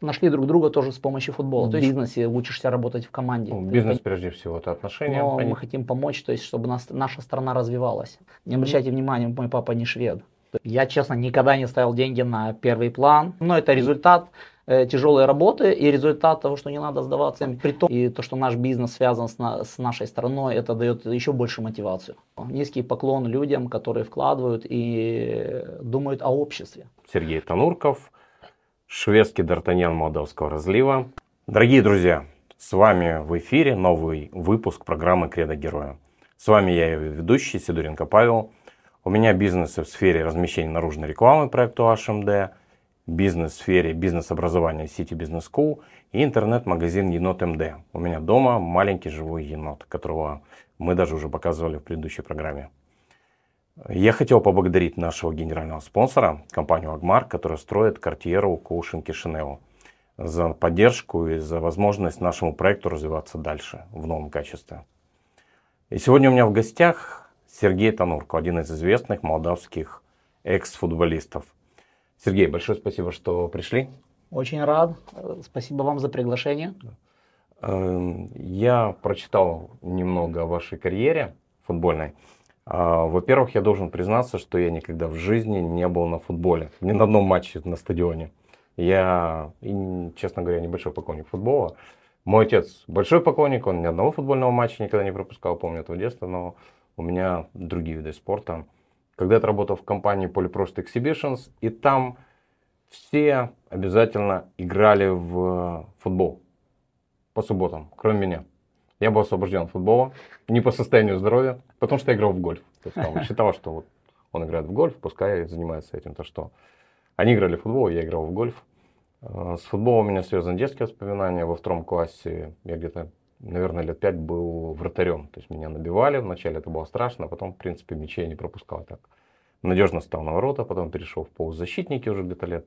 нашли друг друга тоже с помощью футбола. То есть в бизнесе учишься работать в команде. Ну, бизнес прежде всего это отношения. Но они... мы хотим помочь, то есть чтобы нас, наша страна развивалась. Не обращайте внимания, мой папа не швед. Я, честно, никогда не ставил деньги на первый план. Но это результат э, тяжелой работы и результат того, что не надо сдаваться. При том, и то, что наш бизнес связан с, на, с нашей страной, это дает еще больше мотивацию. Низкий поклон людям, которые вкладывают и думают о обществе. Сергей Танурков, шведский Д'Артаньян молдавского разлива. Дорогие друзья, с вами в эфире новый выпуск программы «Кредо Героя». С вами я, ее ведущий Сидоренко Павел. У меня бизнес в сфере размещения наружной рекламы проекту HMD, бизнес в сфере бизнес-образования City Business School и интернет-магазин Енот МД. У меня дома маленький живой енот, которого мы даже уже показывали в предыдущей программе. Я хотел поблагодарить нашего генерального спонсора, компанию Агмар, которая строит картьеру Коушинки Шинео, за поддержку и за возможность нашему проекту развиваться дальше в новом качестве. И сегодня у меня в гостях Сергей Танурко, один из известных молдавских экс-футболистов. Сергей, большое спасибо, что пришли. Очень рад. Спасибо вам за приглашение. Эм, я прочитал немного о вашей карьере футбольной. А, во-первых, я должен признаться, что я никогда в жизни не был на футболе. Ни на одном матче на стадионе. Я, честно говоря, небольшой поклонник футбола. Мой отец большой поклонник, он ни одного футбольного матча никогда не пропускал, помню этого детства, но у меня другие виды спорта. Когда-то работал в компании Polyprost Exhibitions, и там все обязательно играли в футбол по субботам, кроме меня. Я был освобожден от футбола, не по состоянию здоровья, потому что я играл в гольф. Есть, считал, что вот он играет в гольф, пускай занимается этим. То что они играли в футбол, я играл в гольф. Э, с футболом у меня связаны детские воспоминания. Во втором классе я где-то, наверное, лет пять был вратарем. То есть меня набивали, вначале это было страшно, а потом, в принципе, мячей я не пропускал так. Надежно стал на ворота, потом перешел в полузащитники уже где-то лет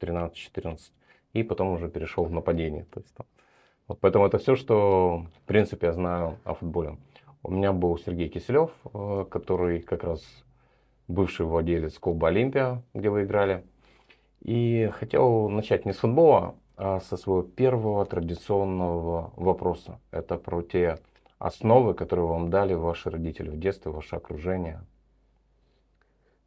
13-14. И потом уже перешел в нападение. То есть, там, вот поэтому это все, что, в принципе, я знаю о футболе. У меня был Сергей Киселев, э, который как раз бывший владелец клуба «Олимпия», где вы играли. И хотел начать не с футбола, а со своего первого традиционного вопроса. Это про те основы, которые вам дали ваши родители в детстве, ваше окружение.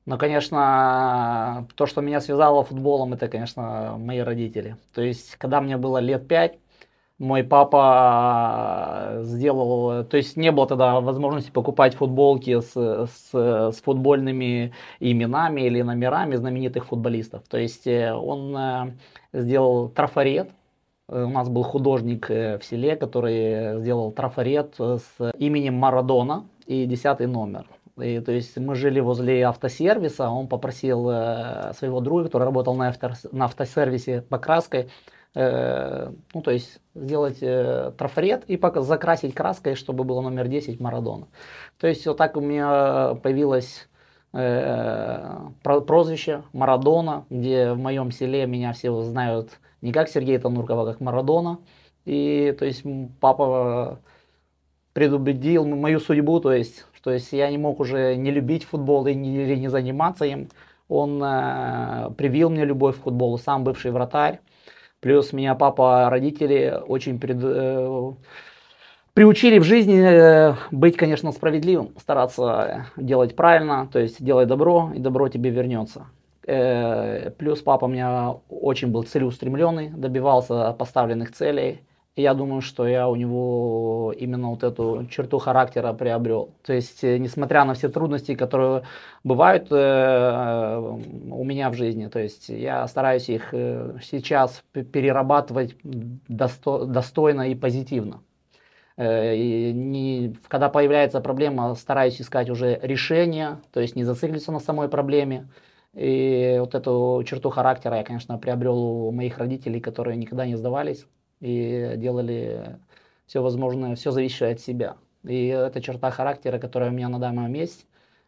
Ну, конечно, то, что меня связало футболом, это, конечно, мои родители. То есть, когда мне было лет пять, мой папа сделал, то есть не было тогда возможности покупать футболки с, с, с футбольными именами или номерами знаменитых футболистов. То есть э, он э, сделал трафарет, э, у нас был художник в селе, который сделал трафарет с именем Марадона и десятый номер. И, то есть мы жили возле автосервиса, он попросил своего друга, который работал на, авто, на автосервисе покраской, Э, ну, то есть сделать э, трафарет и пока закрасить краской, чтобы было номер 10 Марадона. То есть вот так у меня появилось э, прозвище Марадона, где в моем селе меня все знают не как Сергей Тануркова, а как Марадона. И то есть папа предупредил мою судьбу, то есть, то есть я не мог уже не любить футбол и не, или не заниматься им. Он э, привил мне любовь к футболу, сам бывший вратарь. Плюс меня папа, родители очень пред, э, приучили в жизни э, быть, конечно, справедливым, стараться делать правильно, то есть делай добро, и добро тебе вернется. Э, плюс папа у меня очень был целеустремленный, добивался поставленных целей я думаю, что я у него именно вот эту черту характера приобрел. То есть, э, несмотря на все трудности, которые бывают э, у меня в жизни, то есть я стараюсь их э, сейчас перерабатывать досто достойно и позитивно. Э, и не, когда появляется проблема, стараюсь искать уже решение, то есть не зацикливаться на самой проблеме. И вот эту черту характера я, конечно, приобрел у моих родителей, которые никогда не сдавались и делали все возможное, все зависящее от себя. И это черта характера, которая у меня на данном месте,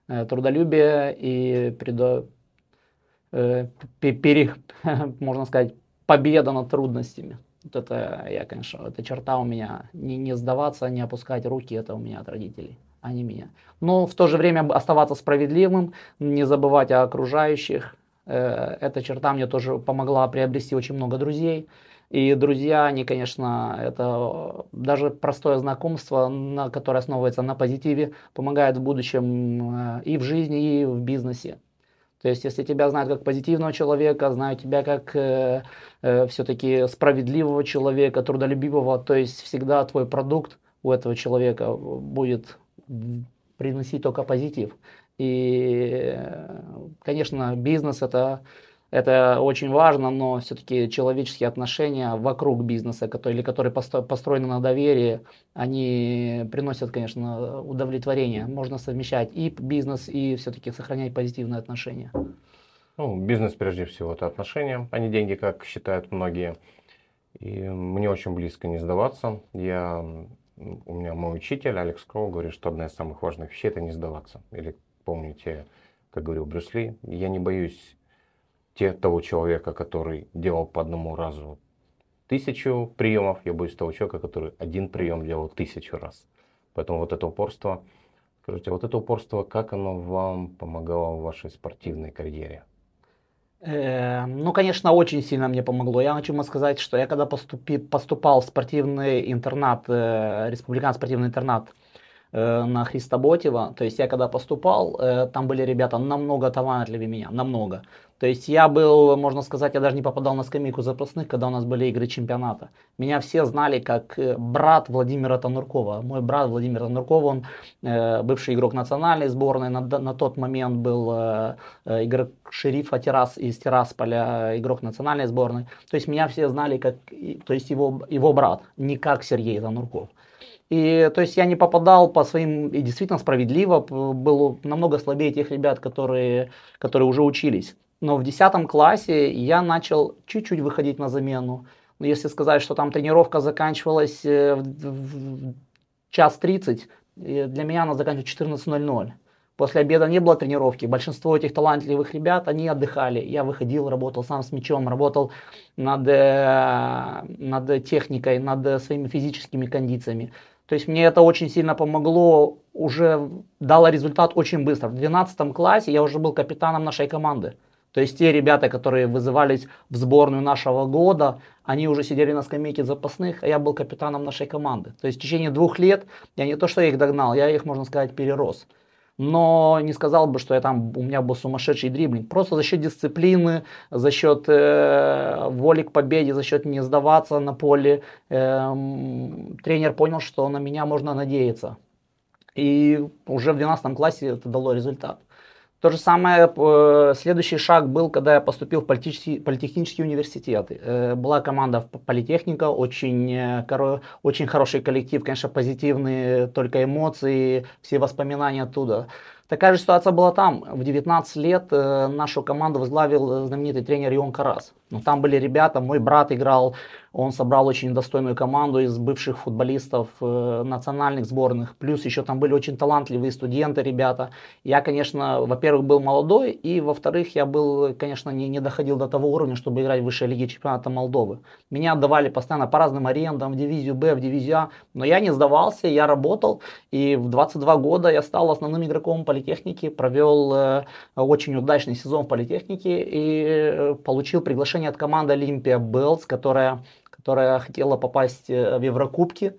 э, трудолюбие и предо, э, пере, можно сказать, победа над трудностями. Вот это я, конечно, эта черта у меня. Не, не сдаваться, не опускать руки, это у меня от родителей, а не меня. Но в то же время оставаться справедливым, не забывать о окружающих, Э, эта черта мне тоже помогла приобрести очень много друзей. И друзья, они, конечно, это даже простое знакомство, на, которое основывается на позитиве, помогает в будущем э, и в жизни, и в бизнесе. То есть, если тебя знают как позитивного человека, знают тебя как э, э, все-таки справедливого человека, трудолюбивого, то есть всегда твой продукт у этого человека будет приносить только позитив. И, конечно, бизнес это, это очень важно, но все-таки человеческие отношения вокруг бизнеса, которые, или которые построены на доверии, они приносят, конечно, удовлетворение. Можно совмещать и бизнес, и все-таки сохранять позитивные отношения. Ну, бизнес прежде всего это отношения, а не деньги, как считают многие. И мне очень близко не сдаваться. Я, у меня мой учитель Алекс Кроу говорит, что одна из самых важных вещей это не сдаваться. Или помните, как говорил Брюс Ли, я не боюсь те, того человека, который делал по одному разу тысячу приемов, я боюсь того человека, который один прием делал тысячу раз. Поэтому вот это упорство, скажите, вот это упорство, как оно вам помогало в вашей спортивной карьере? Э, ну, конечно, очень сильно мне помогло. Я хочу сказать, что я когда поступи, поступал в спортивный интернат, э, республиканский спортивный интернат Э, на Христоботева. То есть я когда поступал, э, там были ребята намного талантливее меня, намного. То есть я был, можно сказать, я даже не попадал на скамейку запасных, когда у нас были игры чемпионата. Меня все знали как э, брат Владимира Тануркова. Мой брат Владимир Танурков, он бывший игрок национальной сборной, на, на тот момент был игрок шерифа Террас из Террасполя, игрок национальной сборной. То есть меня все знали как, то есть его, его брат, не как Сергей Танурков. И то есть я не попадал по своим, и действительно справедливо, был намного слабее тех ребят, которые, которые уже учились. Но в 10 классе я начал чуть-чуть выходить на замену. Но если сказать, что там тренировка заканчивалась э, в, час 30, для меня она заканчивалась 14.00. После обеда не было тренировки. Большинство этих талантливых ребят, они отдыхали. Я выходил, работал сам с мячом, работал над, э, над техникой, над своими физическими кондициями. То есть мне это очень сильно помогло, уже дало результат очень быстро. В 12 классе я уже был капитаном нашей команды. То есть те ребята, которые вызывались в сборную нашего года, они уже сидели на скамейке запасных, а я был капитаном нашей команды. То есть в течение двух лет я не то что их догнал, я их, можно сказать, перерос но не сказал бы, что я там, у меня был сумасшедший дриблинг. Просто за счет дисциплины, за счет э, воли к победе, за счет не сдаваться на поле, э, тренер понял, что на меня можно надеяться. И уже в 12 классе это дало результат. То же самое, э, следующий шаг был, когда я поступил в политехнический, политехнический университет. Э, была команда политехника, очень, э, очень хороший коллектив, конечно, позитивные только эмоции, все воспоминания оттуда. Такая же ситуация была там. В 19 лет э, нашу команду возглавил знаменитый тренер Ион Карас. Но ну, там были ребята, мой брат играл, он собрал очень достойную команду из бывших футболистов э, национальных сборных. Плюс еще там были очень талантливые студенты, ребята. Я, конечно, во-первых, был молодой, и во-вторых, я был, конечно, не, не доходил до того уровня, чтобы играть в высшей лиге чемпионата Молдовы. Меня отдавали постоянно по разным арендам, в дивизию Б, в дивизию А, но я не сдавался, я работал, и в 22 года я стал основным игроком политехники, провел э, очень удачный сезон в политехнике и э, получил приглашение от команды Олимпия Белс, которая которая хотела попасть э, в Еврокубки.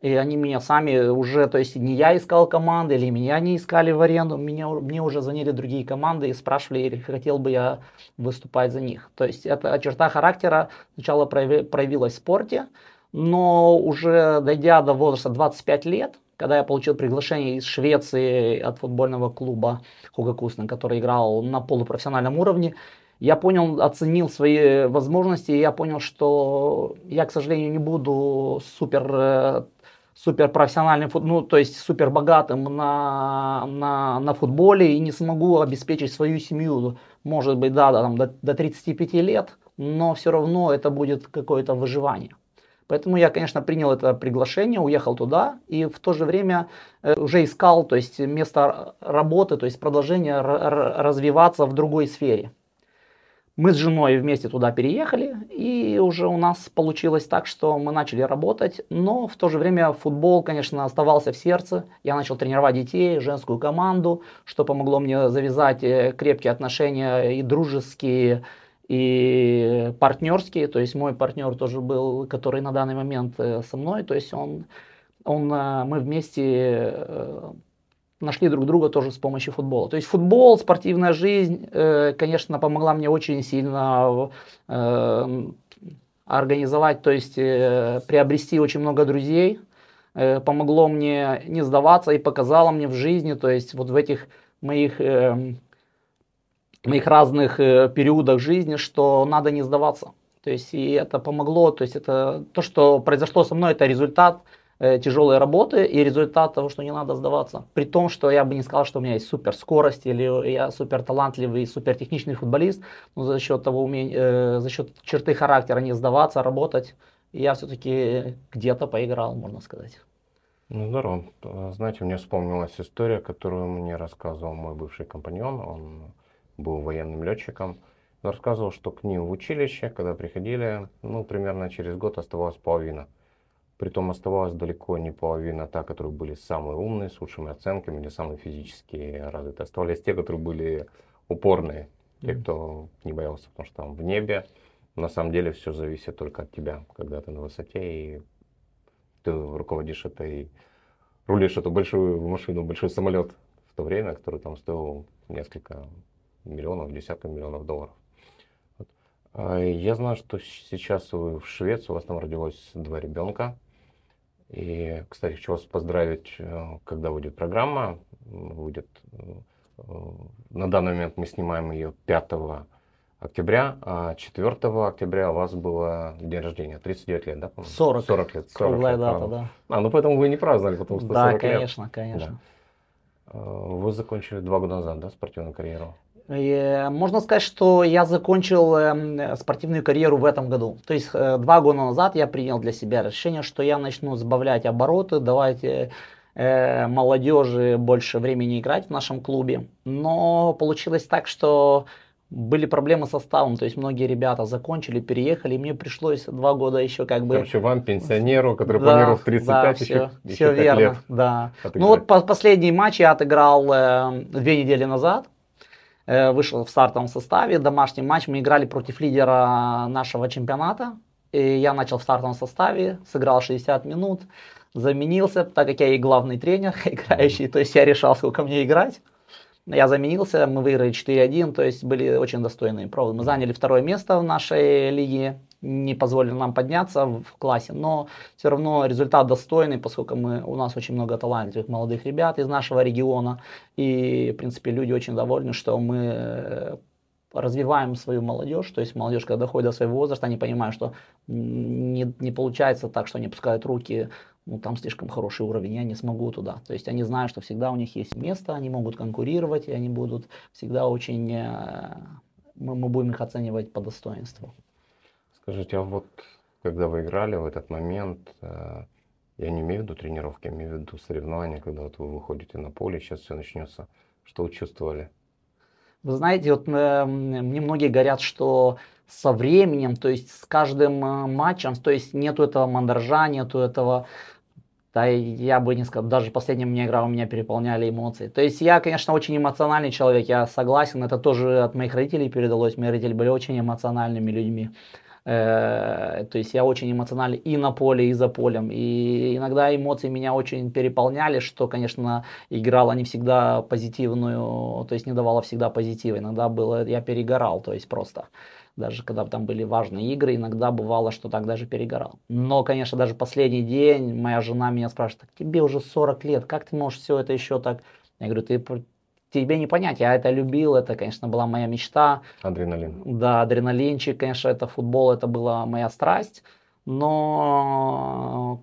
И они меня сами уже, то есть не я искал команды, или меня не искали в аренду, меня, мне уже звонили другие команды и спрашивали, хотел бы я выступать за них. То есть эта черта характера сначала проявилась в спорте, но уже дойдя до возраста 25 лет, когда я получил приглашение из Швеции от футбольного клуба Хугакусна, который играл на полупрофессиональном уровне, я понял, оценил свои возможности, и я понял, что я, к сожалению, не буду супер э, супер профессиональным, ну, то есть супер богатым на, на, на футболе и не смогу обеспечить свою семью, может быть, да, там, до, до 35 лет, но все равно это будет какое-то выживание. Поэтому я, конечно, принял это приглашение, уехал туда и в то же время э, уже искал то есть, место работы, то есть продолжение развиваться в другой сфере. Мы с женой вместе туда переехали, и уже у нас получилось так, что мы начали работать, но в то же время футбол, конечно, оставался в сердце. Я начал тренировать детей, женскую команду, что помогло мне завязать э, крепкие отношения и дружеские, и партнерские. То есть мой партнер тоже был, который на данный момент э, со мной, то есть он, он э, мы вместе нашли друг друга тоже с помощью футбола. То есть футбол, спортивная жизнь, э, конечно, помогла мне очень сильно э, организовать, то есть э, приобрести очень много друзей, помогло мне не сдаваться и показало мне в жизни, то есть вот в этих моих моих разных периодах жизни, что надо не сдаваться. То есть и это помогло, то есть это то, что произошло со мной, это результат Э, тяжелой работы и результат того, что не надо сдаваться. При том, что я бы не сказал, что у меня есть супер скорость или я супер талантливый, супер техничный футболист, но за счет того умения, э, за счет черты характера не сдаваться, работать, я все-таки где-то поиграл, можно сказать. Ну, здорово. Знаете, мне вспомнилась история, которую мне рассказывал мой бывший компаньон. Он был военным летчиком. Он рассказывал, что к ним в училище, когда приходили, ну, примерно через год оставалась половина. Притом оставалась далеко не половина та, которые были самые умные, с лучшими оценками или самые физически развитые. Оставались те, которые были упорные, те, кто не боялся, потому что там в небе на самом деле все зависит только от тебя, когда ты на высоте и ты руководишь этой, рулишь эту большую машину, большой самолет в то время, который там стоил несколько миллионов, десятков миллионов долларов. А я знаю, что сейчас вы в Швеции, у вас там родилось два ребенка. И, кстати, хочу вас поздравить, э, когда выйдет программа. Выйдет, э, на данный момент мы снимаем ее 5 октября, а 4 октября у вас было день рождения, 39 лет, да? По-моему? 40. 40 лет. 40 Круглая лет, дата, да. А, ну поэтому вы не праздновали, потому что да, 40 конечно, лет. конечно, конечно. Да. Вы закончили два года назад, да, спортивную карьеру? И можно сказать, что я закончил эм, спортивную карьеру в этом году. То есть э, два года назад я принял для себя решение, что я начну сбавлять обороты, давать э, э, молодежи больше времени играть в нашем клубе. Но получилось так, что были проблемы с составом, то есть многие ребята закончили, переехали, и мне пришлось два года еще как бы... Короче, вам, пенсионеру, который да, планировал в 35, да, еще, все, еще все верно, лет да. Отыграть. Ну вот по последний матч я отыграл э, две недели назад, Э, вышел в стартовом составе. Домашний матч мы играли против лидера нашего чемпионата. И я начал в стартовом составе, сыграл 60 минут, заменился, так как я и главный тренер играющий, то есть я решал, сколько мне играть. Я заменился, мы выиграли 4-1, то есть были очень достойные пробы. Мы заняли второе место в нашей лиге не позволили нам подняться в классе, но все равно результат достойный, поскольку мы, у нас очень много талантливых молодых ребят из нашего региона, и, в принципе, люди очень довольны, что мы э, развиваем свою молодежь, то есть молодежь, когда доходит до своего возраста, они понимают, что не, не получается так, что они пускают руки, ну там слишком хороший уровень, я не смогу туда. То есть они знают, что всегда у них есть место, они могут конкурировать, и они будут всегда очень, э, мы, мы будем их оценивать по достоинству. Скажите, а вот когда вы играли в этот момент, э, я не имею в виду тренировки, я имею в виду соревнования, когда вот вы выходите на поле, сейчас все начнется. Что вы чувствовали? Вы знаете, вот э, мне многие говорят, что со временем, то есть с каждым э, матчем, то есть нету этого мандража, нету этого, да, я бы не сказал, даже последняя мне игра у меня переполняли эмоции. То есть я, конечно, очень эмоциональный человек, я согласен, это тоже от моих родителей передалось, мои родители были очень эмоциональными людьми. Э, то есть я очень эмоциональный и на поле, и за полем. И иногда эмоции меня очень переполняли, что, конечно, играла не всегда позитивную, то есть не давала всегда позитива. Иногда было, я перегорал, то есть просто. Даже когда там были важные игры, иногда бывало, что так даже перегорал. Но, конечно, даже последний день моя жена меня спрашивает, тебе уже 40 лет, как ты можешь все это еще так... Я говорю, ты тебе не понять. Я это любил, это, конечно, была моя мечта. Адреналин. Да, адреналинчик, конечно, это футбол, это была моя страсть. Но,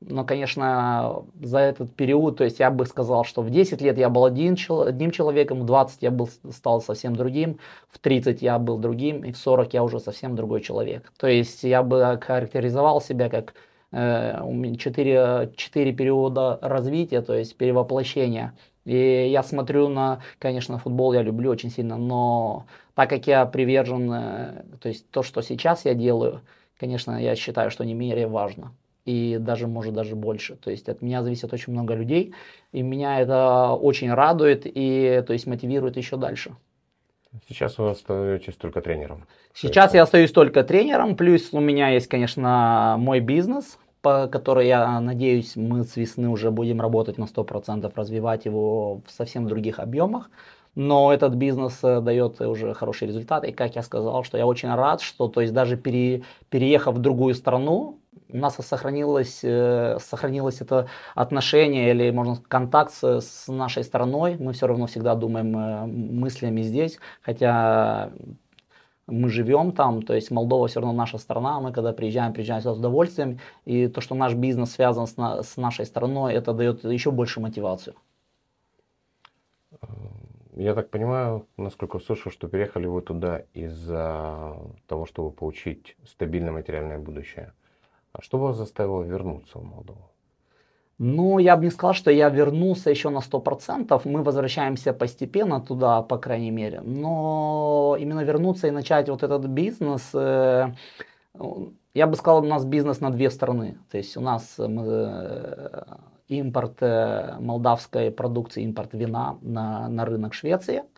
но, конечно, за этот период, то есть я бы сказал, что в 10 лет я был один, одним человеком, в 20 я был, стал совсем другим, в 30 я был другим, и в 40 я уже совсем другой человек. То есть я бы характеризовал себя как э, четыре, четыре периода развития, то есть перевоплощения. И я смотрю на, конечно, футбол я люблю очень сильно, но так как я привержен, э, то есть то, что сейчас я делаю, конечно, я считаю, что не менее важно. И даже, может, даже больше. То есть от меня зависит очень много людей, и меня это очень радует и, то есть, мотивирует еще дальше. Сейчас вы остаетесь только тренером. Сейчас я остаюсь только тренером, плюс у меня есть, конечно, мой бизнес, по которой я надеюсь, мы с весны уже будем работать на 100%, развивать его в совсем других объемах. Но этот бизнес э, дает уже хороший результат. И как я сказал, что я очень рад, что то есть даже пере, переехав в другую страну, у нас сохранилось, э, сохранилось это отношение или, можно сказать, контакт с, с нашей страной. Мы все равно всегда думаем э, мыслями здесь, хотя мы живем там, то есть Молдова все равно наша страна, мы когда приезжаем, приезжаем сюда с удовольствием, и то, что наш бизнес связан с, на, с нашей страной, это дает еще больше мотивацию. Я так понимаю, насколько слышу, что переехали вы туда из-за того, чтобы получить стабильное материальное будущее. А что вас заставило вернуться в Молдову? Ну, я бы не сказал, что я вернулся еще на 100%. Мы возвращаемся постепенно туда, по крайней мере. Но именно вернуться и начать вот этот бизнес, э, я бы сказал, у нас бизнес на две стороны. То есть у нас э, импорт э, молдавской продукции, импорт вина на, на рынок Швеции –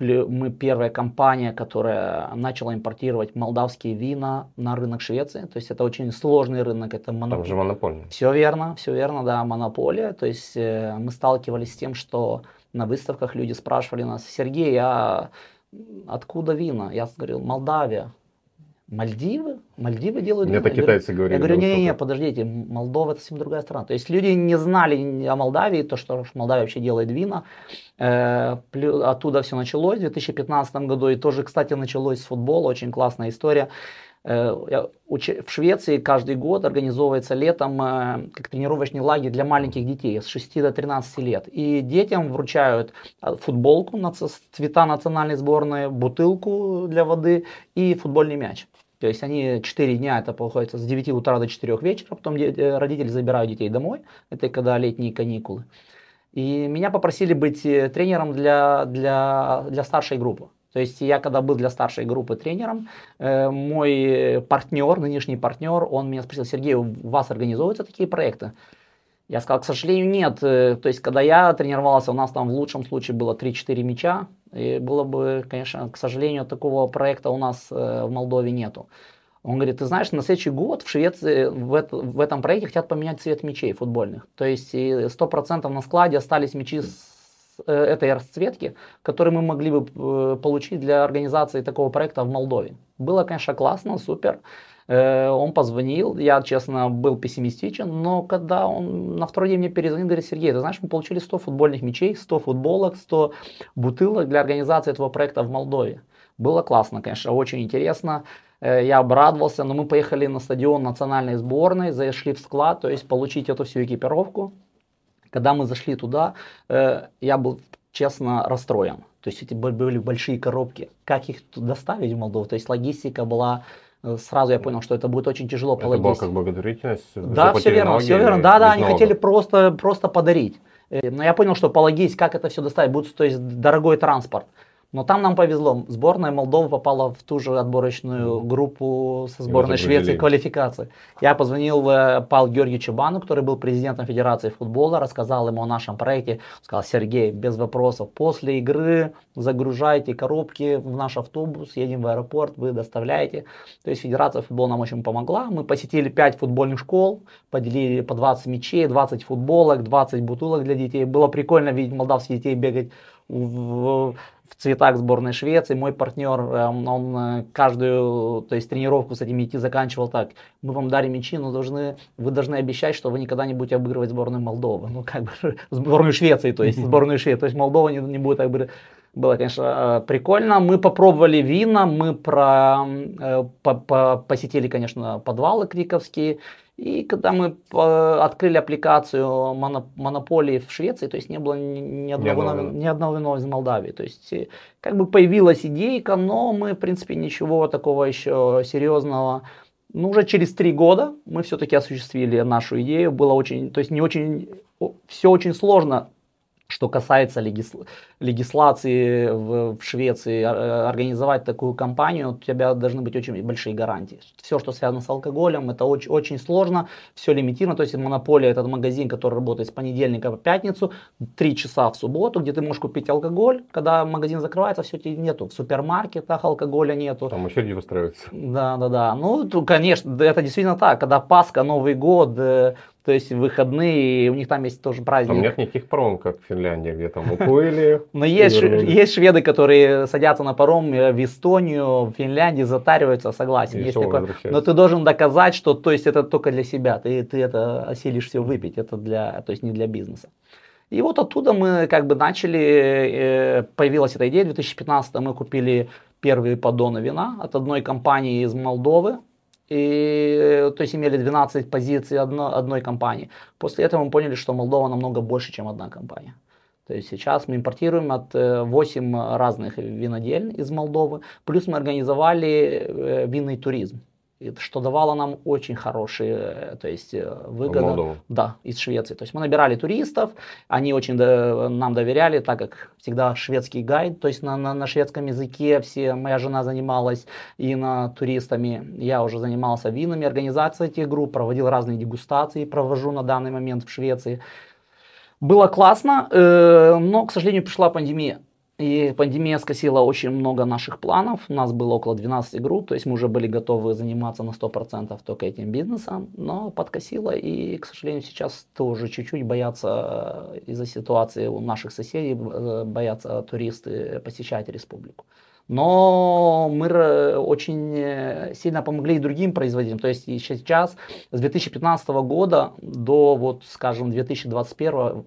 мы первая компания, которая начала импортировать молдавские вина на рынок Швеции. То есть это очень сложный рынок, это монополия. Там же монополия. Все верно, все верно, да, монополия. То есть э, мы сталкивались с тем, что на выставках люди спрашивали нас, Сергей, а откуда вина? Я говорил, Молдавия. Мальдивы? Мальдивы делают Мне это китайцы говорили. Я говорю, не-не-не, подождите, Молдова это совсем другая страна. То есть люди не знали о Молдавии, то, что Молдавия вообще делает вина. Э, оттуда все началось в 2015 году. И тоже, кстати, началось с футбола, очень классная история. Э, в Швеции каждый год организовывается летом э, как тренировочный лагерь для маленьких детей с 6 до 13 лет. И детям вручают футболку, цвета национальной сборной, бутылку для воды и футбольный мяч. То есть они 4 дня, это получается с 9 утра до 4 вечера, потом э, родители забирают детей домой, это когда летние каникулы. И меня попросили быть э, тренером для, для, для старшей группы. То есть я когда был для старшей группы тренером, э, мой партнер, нынешний партнер, он меня спросил, Сергей, у вас организовываются такие проекты? Я сказал, к сожалению, нет. То есть, когда я тренировался, у нас там в лучшем случае было 3-4 мяча. И было бы, конечно, к сожалению, такого проекта у нас э, в Молдове нету. Он говорит, ты знаешь, на следующий год в Швеции в, это, в этом проекте хотят поменять цвет мячей футбольных. То есть 100% на складе остались мячи с э, этой расцветки, которые мы могли бы э, получить для организации такого проекта в Молдове. Было, конечно, классно, супер. Э, он позвонил, я, честно, был пессимистичен, но когда он на второй день мне перезвонил, говорит, Сергей, ты знаешь, мы получили 100 футбольных мячей, 100 футболок, 100 бутылок для организации этого проекта в Молдове. Было классно, конечно, очень интересно. Э, я обрадовался, но мы поехали на стадион национальной сборной, зашли в склад, то есть получить эту всю экипировку. Когда мы зашли туда, э, я был честно расстроен. То есть эти были большие коробки. Как их доставить в Молдову? То есть логистика была сразу я понял, что это будет очень тяжело это было как благотворительность? Да, все верно, все верно. Да, да, они налогов. хотели просто, просто подарить. Э, но я понял, что по логистике, как это все доставить, будет то есть дорогой транспорт. Но там нам повезло. Сборная Молдовы попала в ту же отборочную группу со сборной Швеции квалификации. Я позвонил э, Павлу Георгиевичу Бану, который был президентом Федерации футбола, рассказал ему о нашем проекте. Сказал, Сергей, без вопросов, после игры загружайте коробки в наш автобус, едем в аэропорт, вы доставляете. То есть Федерация футбола нам очень помогла. Мы посетили 5 футбольных школ, поделили по 20 мячей, 20 футболок, 20 бутылок для детей. Было прикольно видеть молдавских детей бегать в, в цветах сборной Швеции. Мой партнер, эм, он э, каждую то есть, тренировку с этими идти заканчивал так. Мы вам дарим мячи, но должны, вы должны обещать, что вы никогда не будете обыгрывать сборную Молдовы. Ну, как бы, сборную Швеции, то есть сборную Швеции. То есть Молдова не, не будет обыгрывать. Было, конечно, э, прикольно. Мы попробовали вина, мы про, э, по, по, посетили, конечно, подвалы криковские. И когда мы открыли аппликацию монополии в Швеции, то есть не было ни одного, ни одного вина из Молдавии. То есть э, как бы появилась идейка, но мы, в принципе, ничего такого еще серьезного ну, уже через три года мы все-таки осуществили нашу идею. Было очень, то есть не очень, все очень сложно что касается легис... легислации в, в Швеции, э, организовать такую компанию, у тебя должны быть очень большие гарантии. Все, что связано с алкоголем, это очень, очень сложно, все лимитировано. То есть монополия этот магазин, который работает с понедельника по пятницу, 3 часа в субботу, где ты можешь купить алкоголь. Когда магазин закрывается, все тебе нету. В супермаркетах алкоголя нету. Там очереди выстраиваются. Да, да, да. Ну, конечно, это действительно так. Когда Пасха, Новый год, э, то есть выходные, у них там есть тоже праздник. Там нет никаких паром, как в Финляндии, где там уплыли. Но есть, есть шведы, которые садятся на паром э, в Эстонию, в Финляндии, затариваются, согласен. есть такое. Но ты должен доказать, что то есть это только для себя, ты, ты это осилишь все выпить, это для, то есть не для бизнеса. И вот оттуда мы как бы начали, э, появилась эта идея, в 2015 мы купили первые поддоны вина от одной компании из Молдовы, и, то есть имели 12 позиций одно, одной компании. После этого мы поняли, что Молдова намного больше, чем одна компания. То есть сейчас мы импортируем от 8 э, разных винодель из Молдовы, плюс мы организовали э, винный туризм что давало нам очень хорошие, э, то есть э, выгоды. Да, из Швеции. То есть мы набирали туристов, они очень до, нам доверяли, так как всегда шведский гайд, то есть на, на, на шведском языке все, моя жена занималась и на туристами, я уже занимался винами, организацией этих групп, проводил разные дегустации, провожу на данный момент в Швеции. Было классно, э, но, к сожалению, пришла пандемия. И пандемия скосила очень много наших планов. У нас было около 12 групп, то есть мы уже были готовы заниматься на 100% только этим бизнесом, но подкосила и, к сожалению, сейчас тоже чуть-чуть боятся э, из-за ситуации у наших соседей, э, боятся туристы посещать республику. Но мы очень э, сильно помогли и другим производителям. То есть сейчас с 2015 года до, вот, скажем, 2021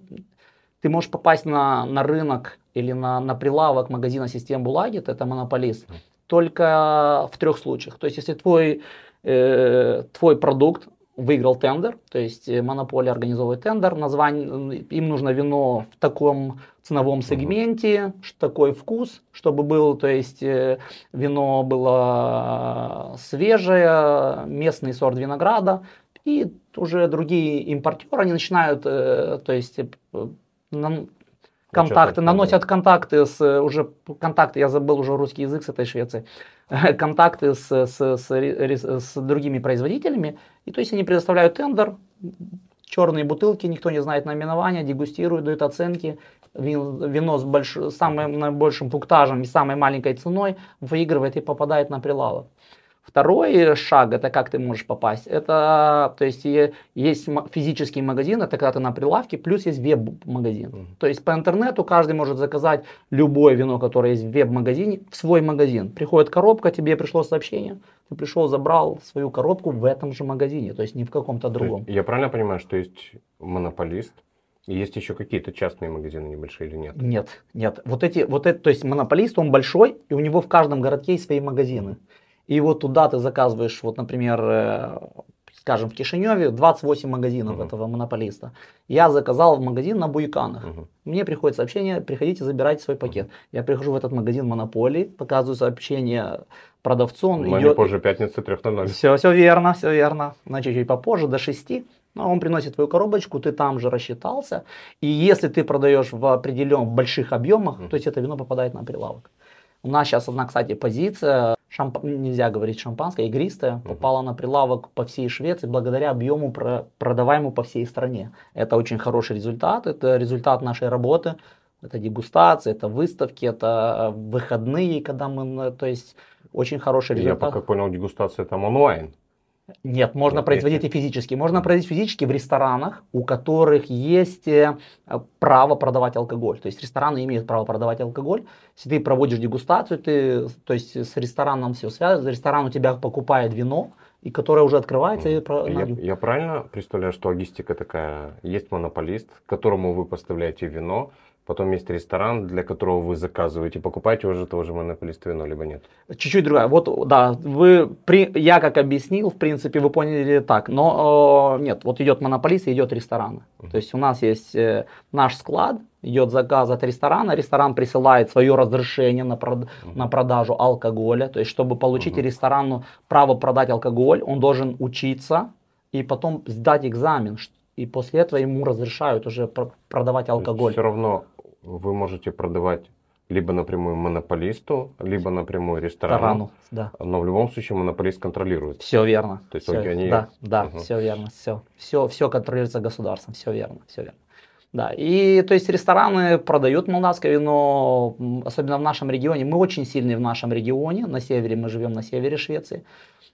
ты можешь попасть на, на рынок или на, на прилавок магазина систем Булагит, это монополист, только в трех случаях. То есть, если твой, э, твой продукт выиграл тендер, то есть э, монополия организовывает тендер, название, им нужно вино в таком ценовом сегменте, такой вкус, чтобы был, то есть э, вино было свежее, местный сорт винограда, и уже другие импортеры, они начинают, э, то есть контакты, наносят контакты с уже контакты, я забыл уже русский язык с этой Швеции, контакты с, с, с, с другими производителями, и то есть они предоставляют тендер, черные бутылки, никто не знает наименования, дегустируют, дают оценки, вино с больш... самым наибольшим пунктажем и самой маленькой ценой выигрывает и попадает на прилавок. Второй шаг, это как ты можешь попасть, это, то есть есть физический магазин, это когда ты на прилавке, плюс есть веб-магазин. Mm-hmm. То есть по интернету каждый может заказать любое вино, которое есть в веб-магазине, в свой магазин. Приходит коробка, тебе пришло сообщение, ты пришел, забрал свою коробку в этом же магазине, то есть не в каком-то другом. Я правильно понимаю, что есть монополист, есть еще какие-то частные магазины небольшие или нет? Нет, нет. Вот эти, вот это, то есть монополист, он большой, и у него в каждом городке есть свои магазины. И вот туда ты заказываешь, вот, например, э, скажем, в Кишиневе 28 магазинов uh-huh. этого монополиста. Я заказал в магазин на Буйканах. Uh-huh. Мне приходит сообщение, приходите, забирайте свой пакет. Uh-huh. Я прихожу в этот магазин монополии, показываю сообщение продавцу. Он Но идет... не позже пятницы 3.00. Все, все верно, все верно. Значит, чуть попозже, до 6. Но он приносит твою коробочку, ты там же рассчитался. И если ты продаешь в определенных больших объемах, uh-huh. то есть это вино попадает на прилавок. У нас сейчас одна, кстати, позиция шамп... нельзя говорить шампанское, игристое, попало на прилавок по всей Швеции благодаря объему про... продаваемому по всей стране. Это очень хороший результат, это результат нашей работы, это дегустация, это выставки, это выходные, когда мы, то есть очень хороший результат. Я как понял, дегустация там онлайн. Нет, можно Нет, производить и физически. Можно производить физически в ресторанах, у которых есть э, право продавать алкоголь. То есть рестораны имеют право продавать алкоголь. Если ты проводишь дегустацию, ты, то есть с рестораном все связано, ресторан у тебя покупает вино, и которое уже открывается. Я, и... я правильно представляю, что логистика такая, есть монополист, которому вы поставляете вино, Потом есть ресторан, для которого вы заказываете, покупаете уже того же монополиста вино, либо нет? Чуть-чуть другая. Вот, да, вы, при, я как объяснил, в принципе, вы поняли так. Но э, нет, вот идет монополист и идет ресторан. Uh-huh. То есть у нас есть э, наш склад, идет заказ от ресторана, ресторан присылает свое разрешение на, прод, uh-huh. на продажу алкоголя. То есть, чтобы получить uh-huh. ресторану право продать алкоголь, он должен учиться и потом сдать экзамен, и после этого ему разрешают уже продавать алкоголь. Все равно вы можете продавать либо напрямую монополисту, либо напрямую ресторану. Ресторану, да. Но в любом случае монополист контролирует. Все верно. То есть только они- Да, да, Мгм. все верно, все. Все, все контролируется государством, все верно, все верно. Да, и то есть рестораны продают молдавское вино, особенно в нашем регионе. Мы очень сильны в нашем регионе, на севере, мы живем на севере Швеции.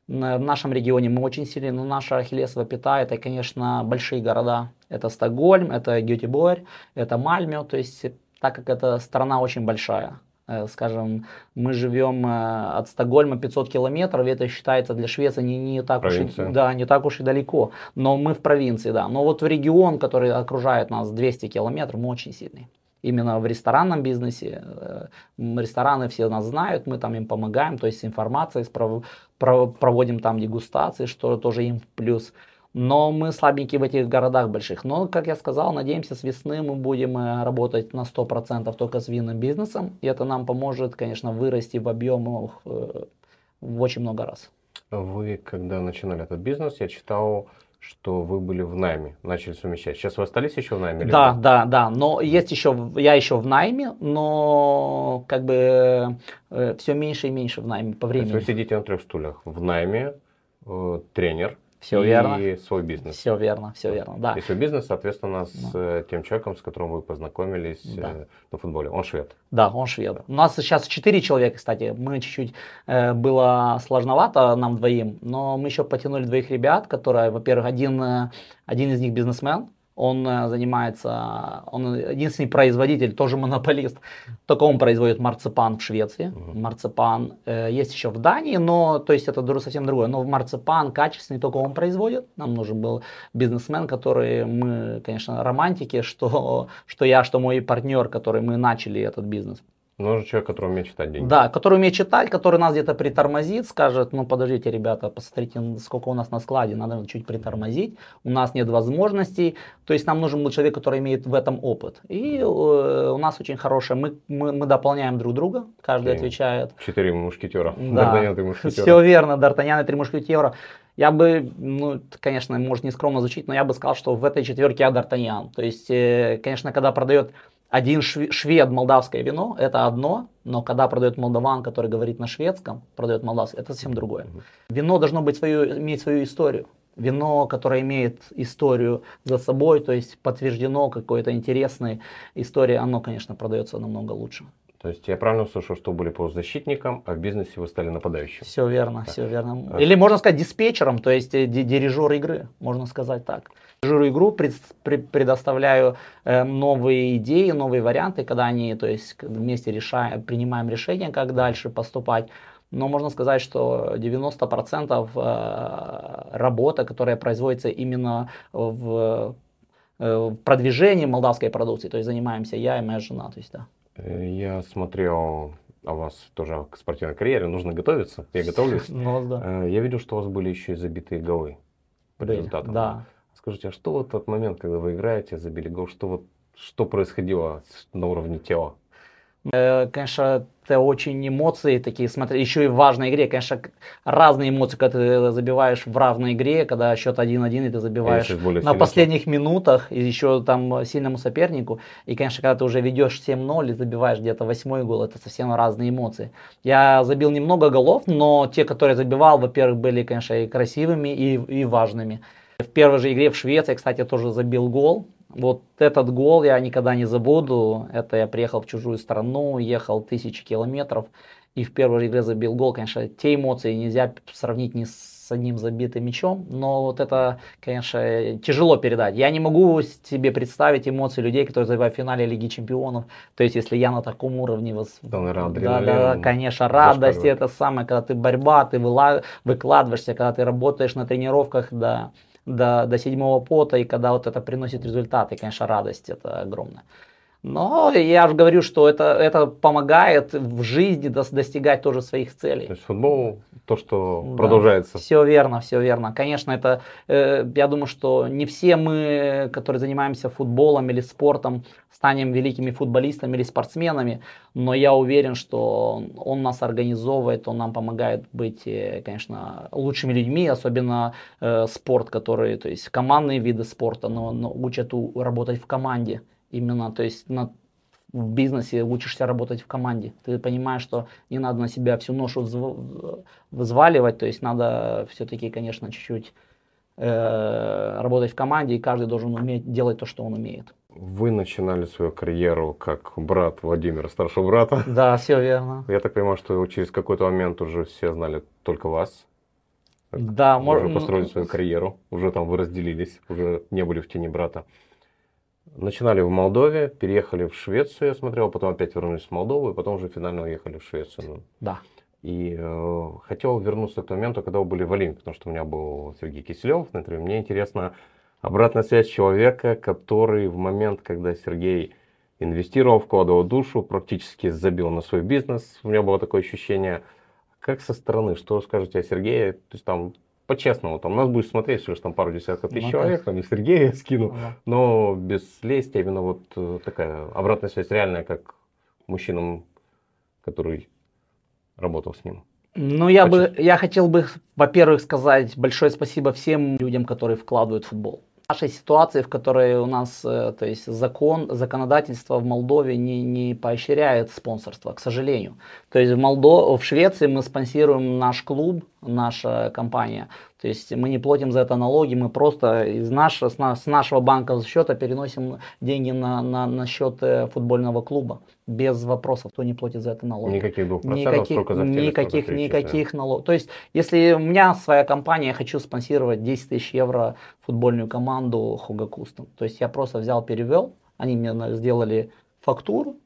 В нашем регионе мы очень сильны, но наша ахиллесова пята это, конечно, большие города. Это Стокгольм, это Гетеборг, это Мальмё. То есть, так как эта страна очень большая, э, скажем, мы живем э, от Стокгольма 500 километров, и это считается для Швеции не, не так уж и, да, не так уж и далеко. Но мы в провинции, да. Но вот в регион, который окружает нас 200 километров, мы очень сильны. Именно в ресторанном бизнесе. э, Рестораны все нас знают, мы там им помогаем, то есть с информацией, проводим там дегустации, что тоже им плюс. Но мы слабенькие в этих городах больших. Но, как я сказал, надеемся, с весны мы будем э, работать на 100% только с винным бизнесом. И это нам поможет, конечно, вырасти в объемах э, в очень много раз. Вы, когда начинали этот бизнес, я читал, что вы были в найме, начали совмещать. Сейчас вы остались еще в найме? или Да, нет? да, да. Но есть еще, я еще в найме, но как бы все меньше и меньше в найме по То есть времени. вы сидите на трех стульях. В найме, э, тренер Все и верно. свой бизнес. Все верно, все верно, да. И свой бизнес, соответственно, с э, тем человеком, с которым вы познакомились Да. э, на футболе. Он швед. Да, он швед. У нас сейчас 4 человека, кстати. Мы чуть-чуть э, было сложновато нам двоим, но мы еще потянули двоих ребят, которые, во-первых, один, э, один из них бизнесмен, он э, занимается, он единственный производитель, тоже монополист, только он производит марципан в Швеции. Мгм. Марципан э, есть еще в Дании, но то есть это совсем другое. Но в марципан качественный только он производит. Нам нужен был бизнесмен, который мы, конечно, романтики, что, что я, что мой партнер, который мы начали этот бизнес. Нужен человек, который умеет читать деньги. Да, который умеет читать, который нас где-то притормозит, скажет, ну подождите, ребята, посмотрите, сколько у нас на складе, надо чуть притормозить, у нас нет возможностей, то есть нам нужен был человек, который имеет в этом опыт. И э, у нас очень хорошее, мы, мы, мы дополняем друг друга, каждый Окей. отвечает. Четыре мушкетера. Да. Д'Артаньян. Все верно, Д'Артаньян и три мушкетера. Я бы, ну, конечно, может не скромно звучит, но я бы сказал, что в этой четверке я Д'Артаньян. То есть, э, конечно, когда продает один шве- швед молдавское вино, это одно, но когда продает молдаван, который говорит на шведском, продает молдавское, это совсем другое. Вино должно быть свою, иметь свою историю. Вино, которое имеет историю за собой, то есть подтверждено какой-то интересной историей, оно, конечно, продается намного лучше. То есть я правильно услышал, что были полузащитником, а в бизнесе вы стали нападающим. Все верно, все верно. А- Или можно сказать диспетчером, то есть э, ди- дирижер игры, можно сказать так. Дирижеру игру пред- пре- предоставляю э, новые идеи, новые варианты, когда они, то есть вместе решаем, принимаем решение, как дальше поступать. Но можно сказать, что 90% э, работа, которая производится именно в, э, в продвижении молдавской продукции, то есть занимаемся я и моя жена, то есть да. Я смотрел о вас тоже к спортивной карьере, нужно готовиться, я готовлюсь. Ну, да. Я видел, что у вас были еще и забитые голы по результатам. да. Скажите, а что вот тот момент, когда вы играете, забили гол, что вот что происходило на уровне тела? Э, Конечно, это очень эмоции такие, смотри, еще и в важной игре, конечно, разные эмоции, когда ты забиваешь в равной игре, когда счет 1-1, и ты забиваешь более на сильно последних минутах, и еще там сильному сопернику, и, конечно, когда ты уже ведешь 7-0 и забиваешь где-то восьмой гол, это совсем разные эмоции. Я забил немного голов, но те, которые забивал, во-первых, были, конечно, и красивыми, и, и важными. В первой же игре в Швеции, кстати, тоже забил гол. Вот этот гол я никогда не забуду. Это я приехал в чужую страну, ехал тысячи километров. И в первой же игре забил гол. Конечно, те эмоции нельзя сравнить ни с одним забитым мячом. Но вот это, конечно, тяжело передать. Я не могу себе представить эмоции людей, которые забивают в финале Лиги Чемпионов. То есть, если я на таком уровне... вос- Да, да, конечно, радость зашкаливает. это самое, когда ты борьба, ты выкладываешься, когда ты работаешь на тренировках, да, до, до седьмого пота, и когда вот это приносит результаты, конечно, радость это огромная. Но я же говорю, что это, это помогает в жизни дос- достигать тоже своих целей. То есть футбол, то, что Да. продолжается. Все верно, все верно. Конечно, это, э, я думаю, что не все мы, которые занимаемся футболом или спортом, станем великими футболистами или спортсменами, но я уверен, что он нас организовывает, он нам помогает быть, э, конечно, лучшими людьми, особенно э, спорт, который, то есть командные виды спорта, но, но учат у- работать в команде именно, то есть на в бизнесе учишься работать в команде. Ты понимаешь, что не надо на себя всю ношу взваливать, то есть надо все-таки, конечно, чуть-чуть э, работать в команде, и каждый должен уметь делать то, что он умеет. Вы начинали свою карьеру как брат Владимира, старшего брата. Да, все верно. Я так понимаю, что через какой-то момент уже все знали только вас. Да, вы уже построили свою карьеру, уже там вы разделились, уже не были в тени брата. Начинали в Молдове, переехали в Швецию, я смотрел, потом опять вернулись в Молдову, и потом уже финально уехали в Швецию. Да. И э, хотел вернуться к моменту, когда вы были в Олимпе, потому что у меня был Сергей Киселев на интервью. Мне интересно обратная связь человека, который в момент, когда Сергей инвестировал, вкладывал душу, практически забил на свой бизнес. У меня было такое ощущение. Как со стороны, что скажете о Сергее? То есть там по-честному, там нас будет смотреть всего лишь там пару десятков тысяч ну, человек, там и Сергея скину, ага. но без лести, именно вот э, такая обратная связь реальная, как мужчинам, который работал с ним. Ну, я бы, я хотел бы, во-первых, сказать большое спасибо всем людям, которые вкладывают в футбол нашей ситуации, в которой у нас, э, то есть закон, законодательство в Молдове не, не поощряет спонсорство, к сожалению. То есть в, Молдо, в Швеции мы спонсируем наш клуб, наша компания. То есть мы не платим за это налоги, мы просто из нашего, с нашего банковского счета переносим деньги на, на, на счет э, футбольного клуба. Без вопросов, кто не платит за это налоги. Никаких двух никаких, сколько за Никаких, никаких налогов. То есть, если у меня своя компания, я хочу спонсировать 10 тысяч евро футбольную команду Хуга Кустом. То есть я просто взял, перевел, они мне сделали фактуру,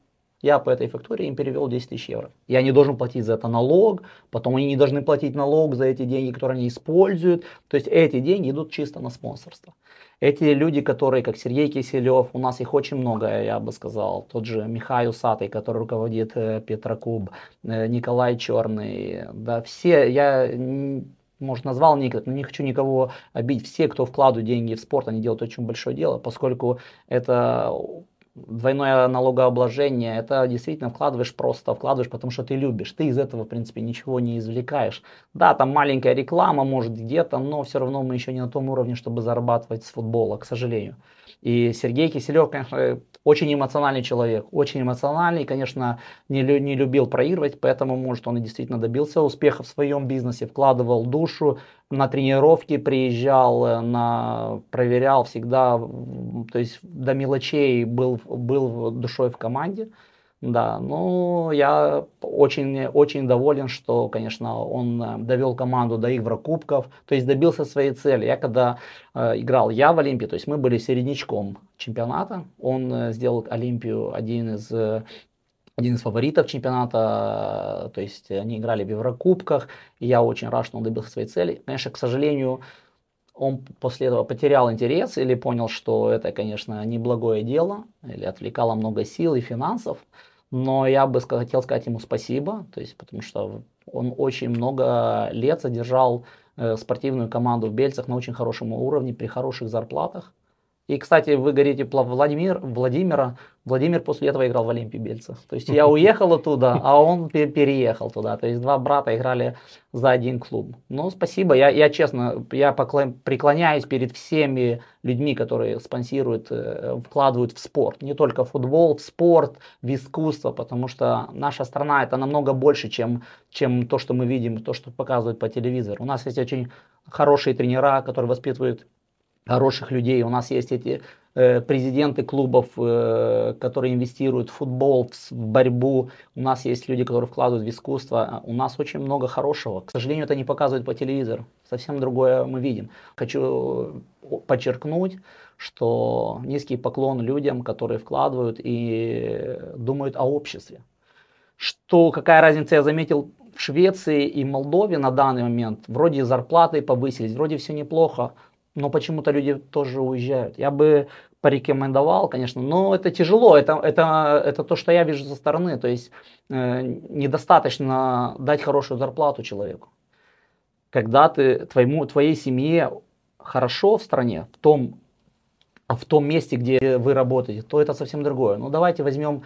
я по этой фактуре им перевел 10 тысяч евро. Я не должен платить за это налог, потом они не должны платить налог за эти деньги, которые они используют. То есть эти деньги идут чисто на спонсорство. Эти люди, которые, как Сергей Киселев, у нас их очень много, я бы сказал. Тот же Михаил Сатый, который руководит э, Петрокуб, э, Николай Черный. Да, все, я может, назвал никак, но не хочу никого обидеть. Все, кто вкладывает деньги в спорт, они делают очень большое дело, поскольку это двойное налогообложение, это действительно вкладываешь просто, вкладываешь, потому что ты любишь. Ты из этого, в принципе, ничего не извлекаешь. Да, там маленькая реклама, может, где-то, но все равно мы еще не на том уровне, чтобы зарабатывать с футбола, к сожалению. И Сергей Киселев, конечно, очень эмоциональный человек, очень эмоциональный, конечно, не, не любил проигрывать, поэтому, может, он и действительно добился успеха в своем бизнесе, вкладывал душу, на тренировки приезжал, э, на, проверял всегда, то есть до мелочей был, был душой в команде. Да, ну я очень, очень доволен, что, конечно, он э, довел команду до Еврокубков, то есть добился своей цели. Я когда э, играл я в Олимпии, то есть мы были середнячком чемпионата, он э, сделал Олимпию один из э, один из фаворитов чемпионата, то есть они играли в Еврокубках, и я очень рад, что он добился своей цели. Конечно, к сожалению, он после этого потерял интерес или понял, что это, конечно, неблагое дело, или отвлекало много сил и финансов. Но я бы хотел сказать ему спасибо, то есть, потому что он очень много лет содержал э, спортивную команду в Бельцах на очень хорошем уровне, при хороших зарплатах. И, кстати, вы говорите Владимир, Владимира. Владимир после этого играл в Олимпии Бельца. То есть я уехал оттуда, а он переехал туда. То есть два брата играли за один клуб. Ну, спасибо. Я, я честно, я преклоняюсь перед всеми людьми, которые спонсируют, э, вкладывают в спорт. Не только в футбол, в спорт, в искусство, потому что наша страна это намного больше, чем, чем то, что мы видим, то, что показывают по телевизору. У нас есть очень хорошие тренера, которые воспитывают хороших людей. У нас есть эти э, президенты клубов, э, которые инвестируют в футбол, в борьбу. У нас есть люди, которые вкладывают в искусство. У нас очень много хорошего. К сожалению, это не показывают по телевизору. Совсем другое мы видим. Хочу подчеркнуть, что низкий поклон людям, которые вкладывают и думают о обществе. Что, какая разница, я заметил, в Швеции и Молдове на данный момент вроде зарплаты повысились, вроде все неплохо, но почему-то люди тоже уезжают. Я бы порекомендовал, конечно, но это тяжело, это, это, это то, что я вижу со стороны, то есть э, недостаточно дать хорошую зарплату человеку. Когда ты, твоему, твоей семье хорошо в стране, в том, в том месте, где вы работаете, то это совсем другое. Ну давайте возьмем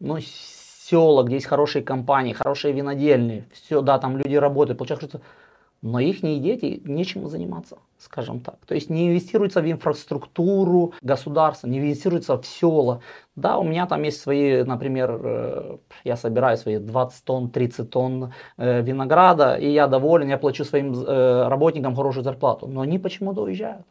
ну, села, где есть хорошие компании, хорошие винодельни, все, да, там люди работают, получается, но их дети нечем заниматься, скажем так. То есть не инвестируется в инфраструктуру государства, не инвестируется в села. Да, у меня там есть свои, например, э, я собираю свои 20 тонн, 30 тонн э, винограда, и я доволен, я плачу своим э, работникам хорошую зарплату. Но они почему-то уезжают.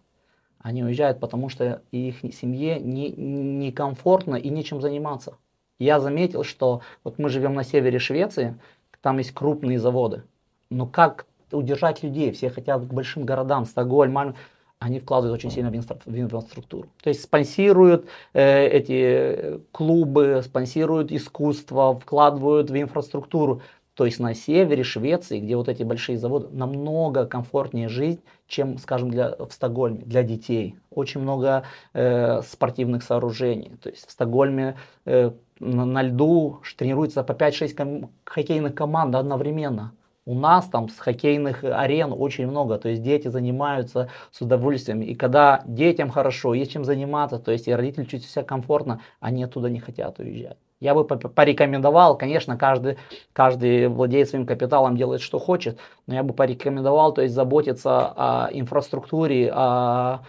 Они уезжают, потому что их семье некомфортно не, не и нечем заниматься. Я заметил, что вот мы живем на севере Швеции, там есть крупные заводы. Но как удержать людей? Все хотят к большим городам, Стокгольм, Мальм. Они вкладывают очень сильно в инфраструктуру. То есть спонсируют э, эти клубы, спонсируют искусство, вкладывают в инфраструктуру. То есть на севере Швеции, где вот эти большие заводы, намного комфортнее жизнь, чем, скажем, для, в Стокгольме, для детей. Очень много э, спортивных сооружений. То есть в Стокгольме э, на, на льду тренируется по 5-6 ком- хоккейных команд одновременно. У нас там с хоккейных арен очень много, то есть дети занимаются с удовольствием. И когда детям хорошо, есть чем заниматься, то есть и родители чувствуют себя комфортно, они оттуда не хотят уезжать. Я бы порекомендовал, конечно, каждый, каждый владеет своим капиталом, делает что хочет, но я бы порекомендовал, то есть заботиться о инфраструктуре, о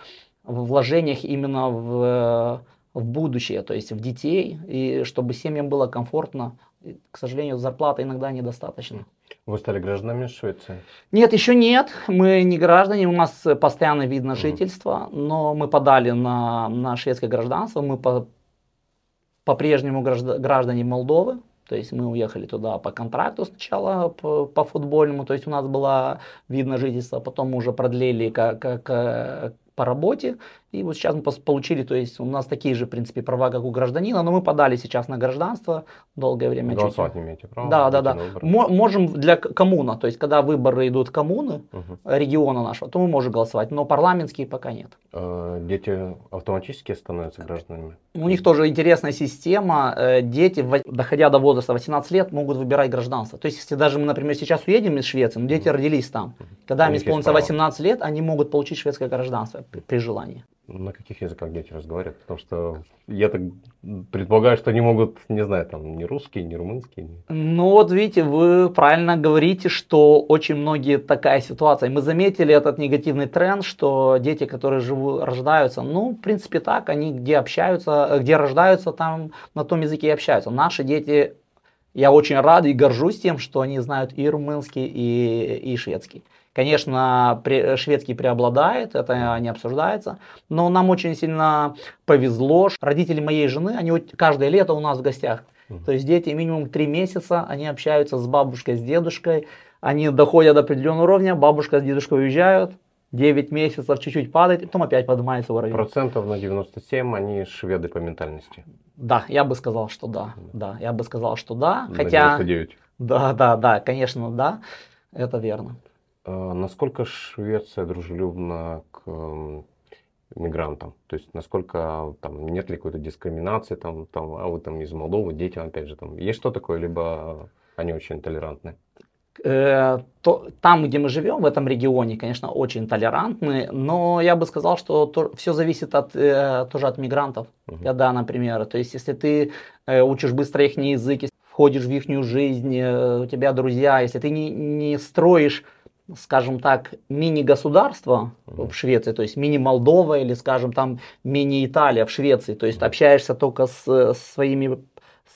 вложениях именно в, в будущее, то есть в детей, и чтобы семьям было комфортно. К сожалению, зарплаты иногда недостаточно. Вы стали гражданами Швеции? Нет, еще нет. Мы не граждане, у нас постоянно вид на жительство, но мы подали на, на шведское гражданство, мы по, по-прежнему граждане Молдовы, то есть мы уехали туда по контракту сначала по, по футбольному, то есть у нас было видно жительство, потом мы уже продлили как, как, по работе. И вот сейчас мы получили, то есть у нас такие же, в принципе, права, как у гражданина, но мы подали сейчас на гражданство долгое время. Голосовать чуть... не имеете права? Да, да, да. Можем для коммуна, то есть когда выборы идут коммуны, угу. региона нашего, то мы можем голосовать, но парламентские пока нет. Э, дети автоматически становятся гражданами? У них тоже интересная система. Э, дети, доходя до возраста 18 лет, могут выбирать гражданство. То есть, если даже мы, например, сейчас уедем из Швеции, но дети угу. родились там, когда им исполнится 18 лет, они могут получить шведское гражданство при желании. На каких языках дети разговаривают? Потому что я так предполагаю, что они могут, не знаю, там, ни русский, ни румынский. Ни... Ну вот видите, вы правильно говорите, что очень многие такая ситуация. Мы заметили этот негативный тренд, что дети, которые живут, рождаются, ну, в принципе, так, они где общаются, где рождаются, там на том языке и общаются. Наши дети, я очень рад и горжусь тем, что они знают и румынский, и, и шведский. Конечно, шведский преобладает, это не обсуждается, но нам очень сильно повезло. Родители моей жены, они каждое лето у нас в гостях. То есть дети минимум три месяца, они общаются с бабушкой, с дедушкой, они доходят до определенного уровня, бабушка с дедушкой уезжают, 9 месяцев чуть-чуть падает, потом опять поднимается уровень. Процентов на 97 они шведы по ментальности. Да, я бы сказал, что да. Да, я бы сказал, что да. На хотя... 99. Да, да, да, конечно, да. Это верно. Э, насколько Швеция дружелюбна к эм, мигрантам? То есть насколько там нет ли какой-то дискриминации, там, там, а вы там из Молдовы, дети, опять же, там есть что такое, либо они очень толерантны? Э, то, там, где мы живем, в этом регионе, конечно, очень толерантны, но я бы сказал, что то, все зависит от, э, тоже от мигрантов. Uh-huh. Когда, например, то есть если ты э, учишь быстро их язык, входишь в их жизнь, э, у тебя друзья, если ты не, не строишь скажем так, мини-государство в Швеции, то есть мини-Молдова или, скажем, там мини-Италия в Швеции, то есть общаешься только с, с своими,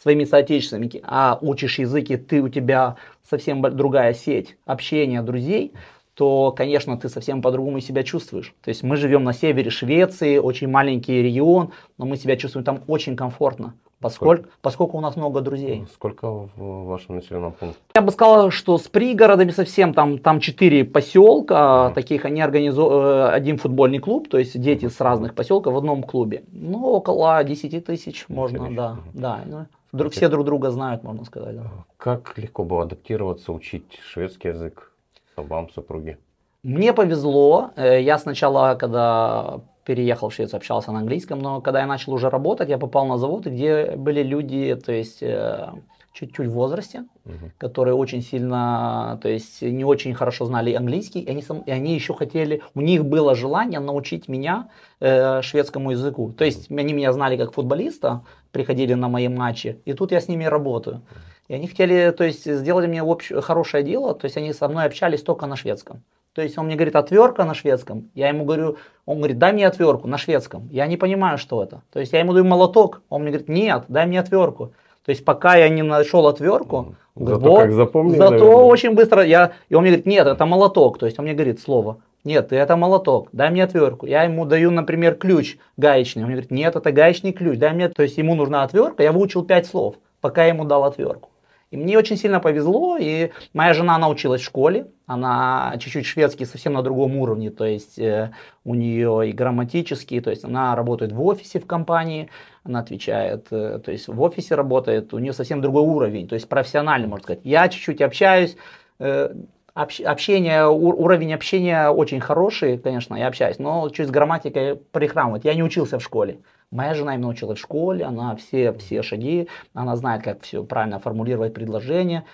своими соотечественниками, а учишь языки, ты, у тебя совсем другая сеть общения, друзей, то, конечно, ты совсем по-другому себя чувствуешь. То есть мы живем на севере Швеции, очень маленький регион, но мы себя чувствуем там очень комфортно. Поскольку, поскольку у нас много друзей. Сколько в вашем населенном пункте? Я бы сказал, что с пригородами совсем там, там 4 поселка, mm. таких они организуют, э, один футбольный клуб, то есть дети с разных поселков в одном клубе. Ну, около 10 тысяч можно, тысяч. да. Mm. да ну, друг, все друг друга знают, можно сказать. Да. Как легко было адаптироваться, учить шведский язык вам, супруге? Мне повезло. Э, я сначала, когда переехал в Швецию, общался на английском, но когда я начал уже работать, я попал на завод, где были люди, то есть э, чуть-чуть в возрасте, uh-huh. которые очень сильно, то есть не очень хорошо знали английский, и они, и они еще хотели, у них было желание научить меня э, шведскому языку. То есть uh-huh. они меня знали как футболиста, приходили на мои матчи, и тут я с ними работаю. Uh-huh. И они хотели, то есть, сделали мне общ... хорошее дело, то есть они со мной общались только на шведском. То есть он мне говорит отвертка на шведском, я ему говорю, он говорит, дай мне отвертку на шведском. Я не понимаю, что это. То есть я ему даю молоток, он мне говорит, нет, дай мне отвертку. То есть пока я не нашел отвертку, Зато вот, как запомнил, зато наверное. очень быстро я, и он мне говорит, нет, это молоток. То есть он мне говорит слово, нет, это молоток, дай мне отвертку. Я ему даю, например, ключ гаечный. Он мне говорит, нет, это гаечный ключ, дай мне. То есть ему нужна отвертка, я выучил пять слов, пока я ему дал отвертку. И мне очень сильно повезло, и моя жена, она училась в школе, она чуть-чуть шведский совсем на другом уровне, то есть э, у нее и грамматический, то есть она работает в офисе в компании, она отвечает, э, то есть в офисе работает, у нее совсем другой уровень, то есть профессиональный, можно сказать. Я чуть-чуть общаюсь, э, общ- общение, у- уровень общения очень хороший, конечно, я общаюсь, но чуть с грамматикой прихрамывает. Я не учился в школе. Моя жена именно училась в школе, она все, все шаги, она знает, как все правильно формулировать предложение,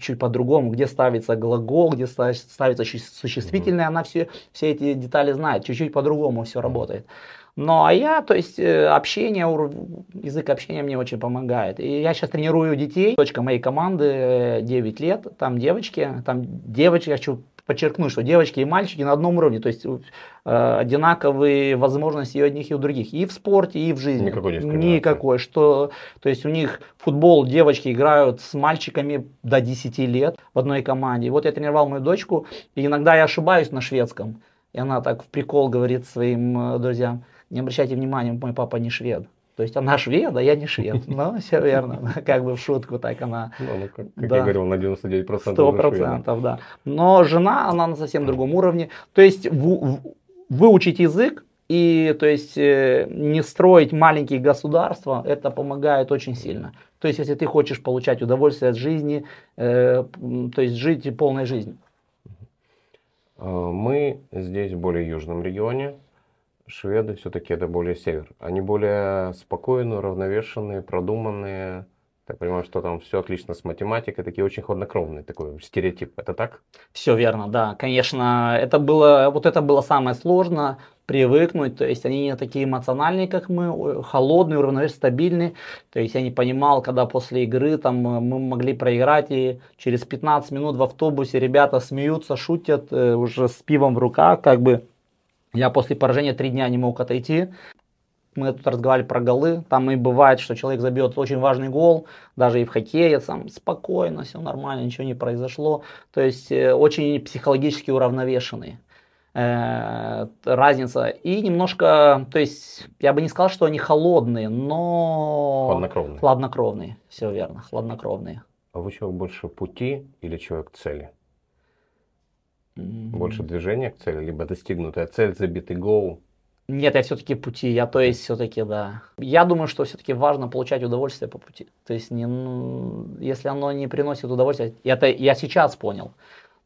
чуть по-другому, где ставится глагол, где ста- ставится существительное, она все, все эти детали знает, чуть-чуть по-другому все работает. Ну, а я, то есть, э, общение, язык общения мне очень помогает. И я сейчас тренирую детей. Дочка моей команды э, 9 лет, там девочки, там девочки, я хочу подчеркнуть, что девочки и мальчики на одном уровне, то есть э, одинаковые возможности и у одних, и у других, и в спорте, и в жизни. Никакой дискриминации. Никакой, что, то есть у них футбол девочки играют с мальчиками до 10 лет в одной команде. И вот я тренировал мою дочку, и иногда я ошибаюсь на шведском, и она так в прикол говорит своим э, друзьям, не обращайте внимания, мой папа не швед. То есть она швед, а я не швед. Ну, все верно. Как бы в шутку так она Ну, ну, как, как Да. я говорил, на 99% Сто уже шведы. процентов, да. Но жена, она на совсем другом уровне. То есть в- в- выучить язык и то есть э, не строить маленькие государства, это помогает очень сильно. То есть если ты хочешь получать удовольствие от жизни, э, то есть жить полной жизнью. А, Мы здесь в более южном регионе. Шведы все-таки это более север. Они более спокойные, уравновешенные, продуманные. Я понимаю, что там все отлично с математикой, такие очень хладнокровные, такой стереотип. Это так? Все верно, да. Конечно, это было, вот это было самое сложно привыкнуть. То есть они не такие эмоциональные, как мы, холодные, уравновешенные, стабильные. То есть я не понимал, когда после игры там э, мы могли проиграть и через 15 минут в автобусе ребята смеются, шутят э, уже с пивом в руках, как бы. Я после поражения три дня не мог отойти. Мы тут разговаривали про голы. Там и бывает, что человек забьет очень важный гол, даже и в хоккее, сам спокойно, все нормально, ничего не произошло. То есть э, очень психологически уравновешенные. Э, разница. И немножко, то есть я бы не сказал, что они холодные, но Хладнокровные. хладнокровные. Все верно, хладнокровные. А вы человек больше пути или человек цели? М. Больше движения к цели, либо достигнутая цель, забитый гол? Нет, я все-таки пути, я то есть все-таки, да. Я думаю, что все-таки важно получать удовольствие по пути. То есть, не, ну, если оно не приносит удовольствия, это я сейчас понял.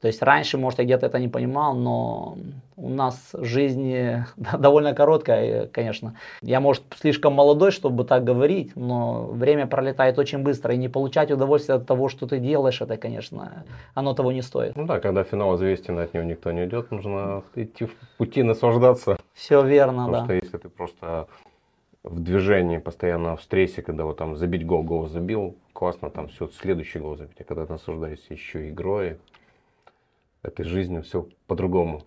То есть раньше, может, я где-то это не понимал, но у нас жизнь э, довольно короткая, э, конечно. Я, может, слишком молодой, чтобы так говорить, но время пролетает очень быстро, и не получать удовольствие от того, что ты делаешь, это, конечно, оно того не стоит. Ну да, когда финал известен, от него никто не идет, нужно идти в пути, наслаждаться. Все верно, Потому да. что если ты просто в движении, постоянно в стрессе, когда вот там забить гол, гол забил, классно там все, следующий гол забить. А когда ты наслаждаешься еще игрой, этой жизнью, все по-другому.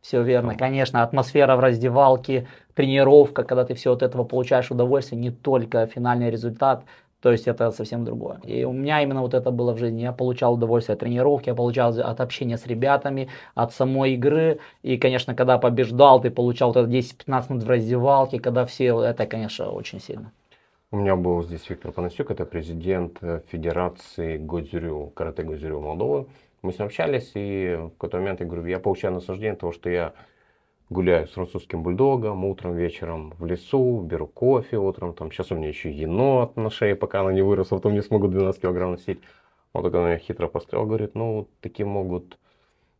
Все верно, конечно, атмосфера в раздевалке, тренировка, когда ты все от этого получаешь удовольствие, не только финальный результат, то есть это совсем другое. И у меня именно вот это было в жизни. Я получал удовольствие от тренировки, я получал от общения с ребятами, от самой игры. И, конечно, когда побеждал, ты получал вот это 10-15 минут в раздевалке, когда все, это, конечно, очень сильно. У меня был здесь Виктор Панасюк, это президент э, Федерации Годзюрю, карате Годзюрю Молдовы. Мы с ним общались, и в какой-то момент я говорю, я получаю наслаждение того, что я гуляю с французским бульдогом утром, вечером в лесу, беру кофе утром, там сейчас у меня еще енот на шее, пока она не выросла, потом не смогу 12 килограмм носить. Он такой меня хитро посмотрел, говорит, ну, такие могут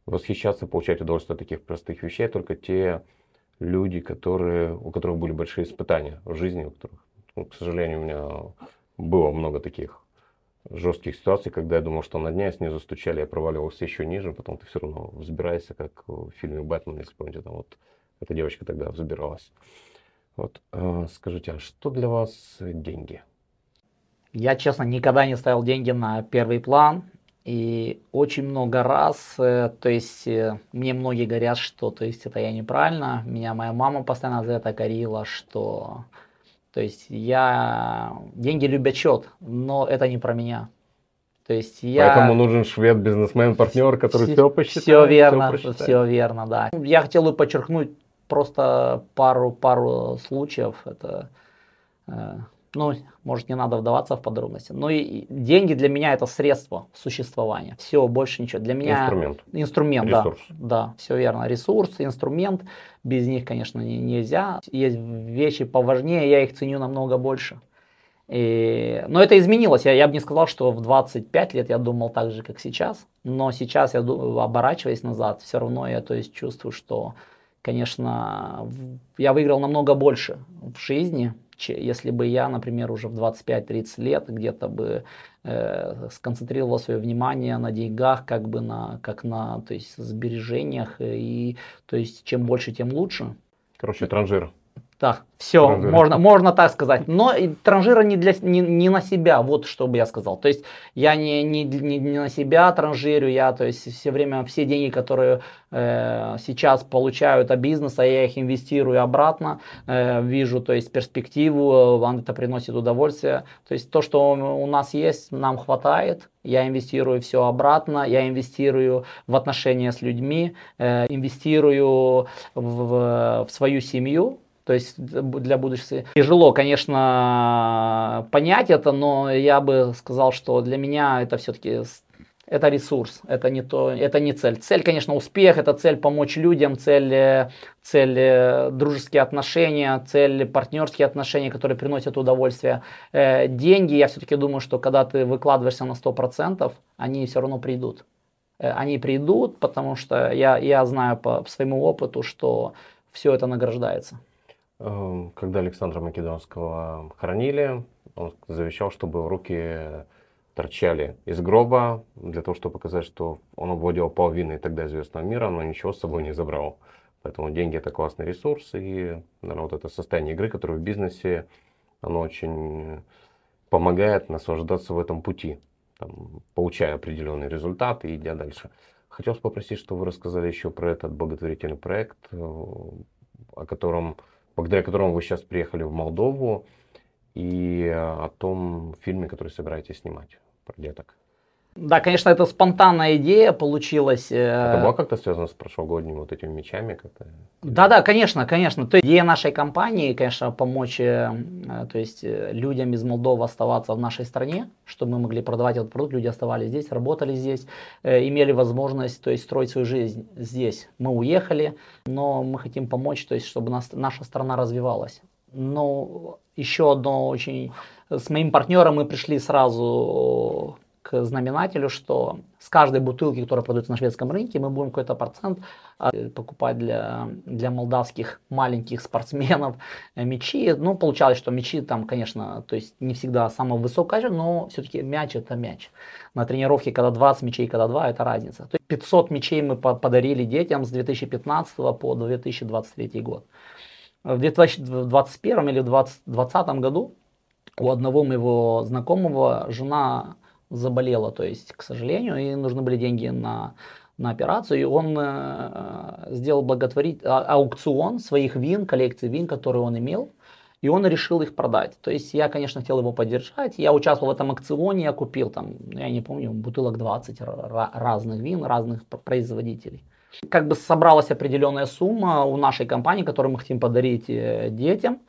восхищаться, получать удовольствие от таких простых вещей только те люди, которые, у которых были большие испытания в жизни, у которых, ну, к сожалению, у меня было много таких жестких ситуаций, когда я думал, что на дня снизу стучали, я проваливался еще ниже, потом ты все равно взбираешься, как в фильме «Бэтмен», если помните, там вот эта девочка тогда взбиралась. Вот, э, скажите, а что для вас деньги? Я, честно, никогда не ставил деньги на первый план. И очень много раз, э, то есть э, мне многие говорят, что то есть это я неправильно, меня моя мама постоянно за это корила, что то есть я деньги любят счет, но это не про меня. То есть я... Поэтому нужен швед, бизнесмен, партнер, который все, все посчитает. Все верно, все, все верно, да. Я хотел бы подчеркнуть просто пару, пару случаев. Это э, ну, может, не надо вдаваться в подробности. Но и деньги для меня это средство существования. Все, больше ничего. Для меня инструмент. Инструмент, Ресурс. да. Да, все верно. Ресурс, инструмент. Без них, конечно, не, нельзя. Есть вещи поважнее, я их ценю намного больше. И, но это изменилось. Я, я бы не сказал, что в 25 лет я думал так же, как сейчас. Но сейчас я оборачиваясь назад, все равно я то есть, чувствую, что, конечно, я выиграл намного больше в жизни, если бы я, например, уже в 25-30 лет где-то бы э, сконцентрировал свое внимание на деньгах, как бы на, как на, то есть, сбережениях, и, то есть, чем больше, тем лучше. Короче, транжир. Да, все, можно, можно так сказать. Но транжира не, для, не, не на себя, вот что бы я сказал. То есть я не, не, не, не на себя транжирю, я то есть все время все деньги, которые э, сейчас получаю от бизнеса, я их инвестирую обратно, э, вижу то есть перспективу, вам это приносит удовольствие. То есть то, что у нас есть, нам хватает. Я инвестирую все обратно, я инвестирую в отношения с людьми, э, инвестирую в, в свою семью, то есть для будущего. Тяжело, конечно, понять это, но я бы сказал, что для меня это все-таки это ресурс, это не то, это не цель. Цель, конечно, успех, это цель помочь людям, цель, цель э, дружеские отношения, цель партнерские отношения, которые приносят удовольствие. Э, деньги, я все-таки думаю, что когда ты выкладываешься на 100%, они все равно придут. Э, они придут, потому что я, я знаю по своему опыту, что все это награждается. Эм, когда Александра Македонского хоронили, он завещал, чтобы руки торчали из гроба, для того, чтобы показать, что он обводил половиной тогда известного мира, но ничего с собой не забрал. Поэтому деньги это классный ресурс, и наверное, вот это состояние игры, которое в бизнесе, оно очень помогает наслаждаться в этом пути, там, получая определенный результат и идя дальше. Хотелось попросить, чтобы вы рассказали еще про этот благотворительный проект, э, о котором благодаря которому вы сейчас приехали в Молдову, и о том фильме, который собираетесь снимать про деток. Да, конечно, это спонтанная идея получилась. Э, это было как-то связано с прошлогодними вот этими мечами? Как-то? Да, да, конечно, конечно. То есть идея нашей компании, конечно, помочь э, э, то есть, людям из Молдовы оставаться в нашей стране, чтобы мы могли продавать этот продукт, люди оставались здесь, работали здесь, имели возможность то есть, строить свою жизнь здесь. Мы уехали, но мы хотим помочь, то есть, чтобы нас, наша страна развивалась. Но еще одно очень... С моим партнером мы пришли сразу к знаменателю, что с каждой бутылки, которая продается на шведском рынке, мы будем какой-то процент а, покупать для, для молдавских маленьких спортсменов мячи. Ну, получалось, что мячи там, конечно, то есть не всегда самого высокого качества, но все-таки мяч это мяч. На тренировке, когда 20 мячей, когда 2, это разница. То есть 500 мячей мы подарили детям с 2015 по 2023 год. В 2021 или 2020 году у одного моего знакомого жена заболела, то есть, к сожалению, и нужны были деньги на, на операцию, и он э, сделал благотворить а, аукцион своих вин, коллекции вин, которые он имел, и он решил их продать. То есть я, конечно, хотел его поддержать. Я участвовал в этом аукционе, я купил там, я не помню, бутылок 20 разных вин, разных производителей. Как бы собралась определенная сумма у нашей компании, которую мы хотим подарить э, детям.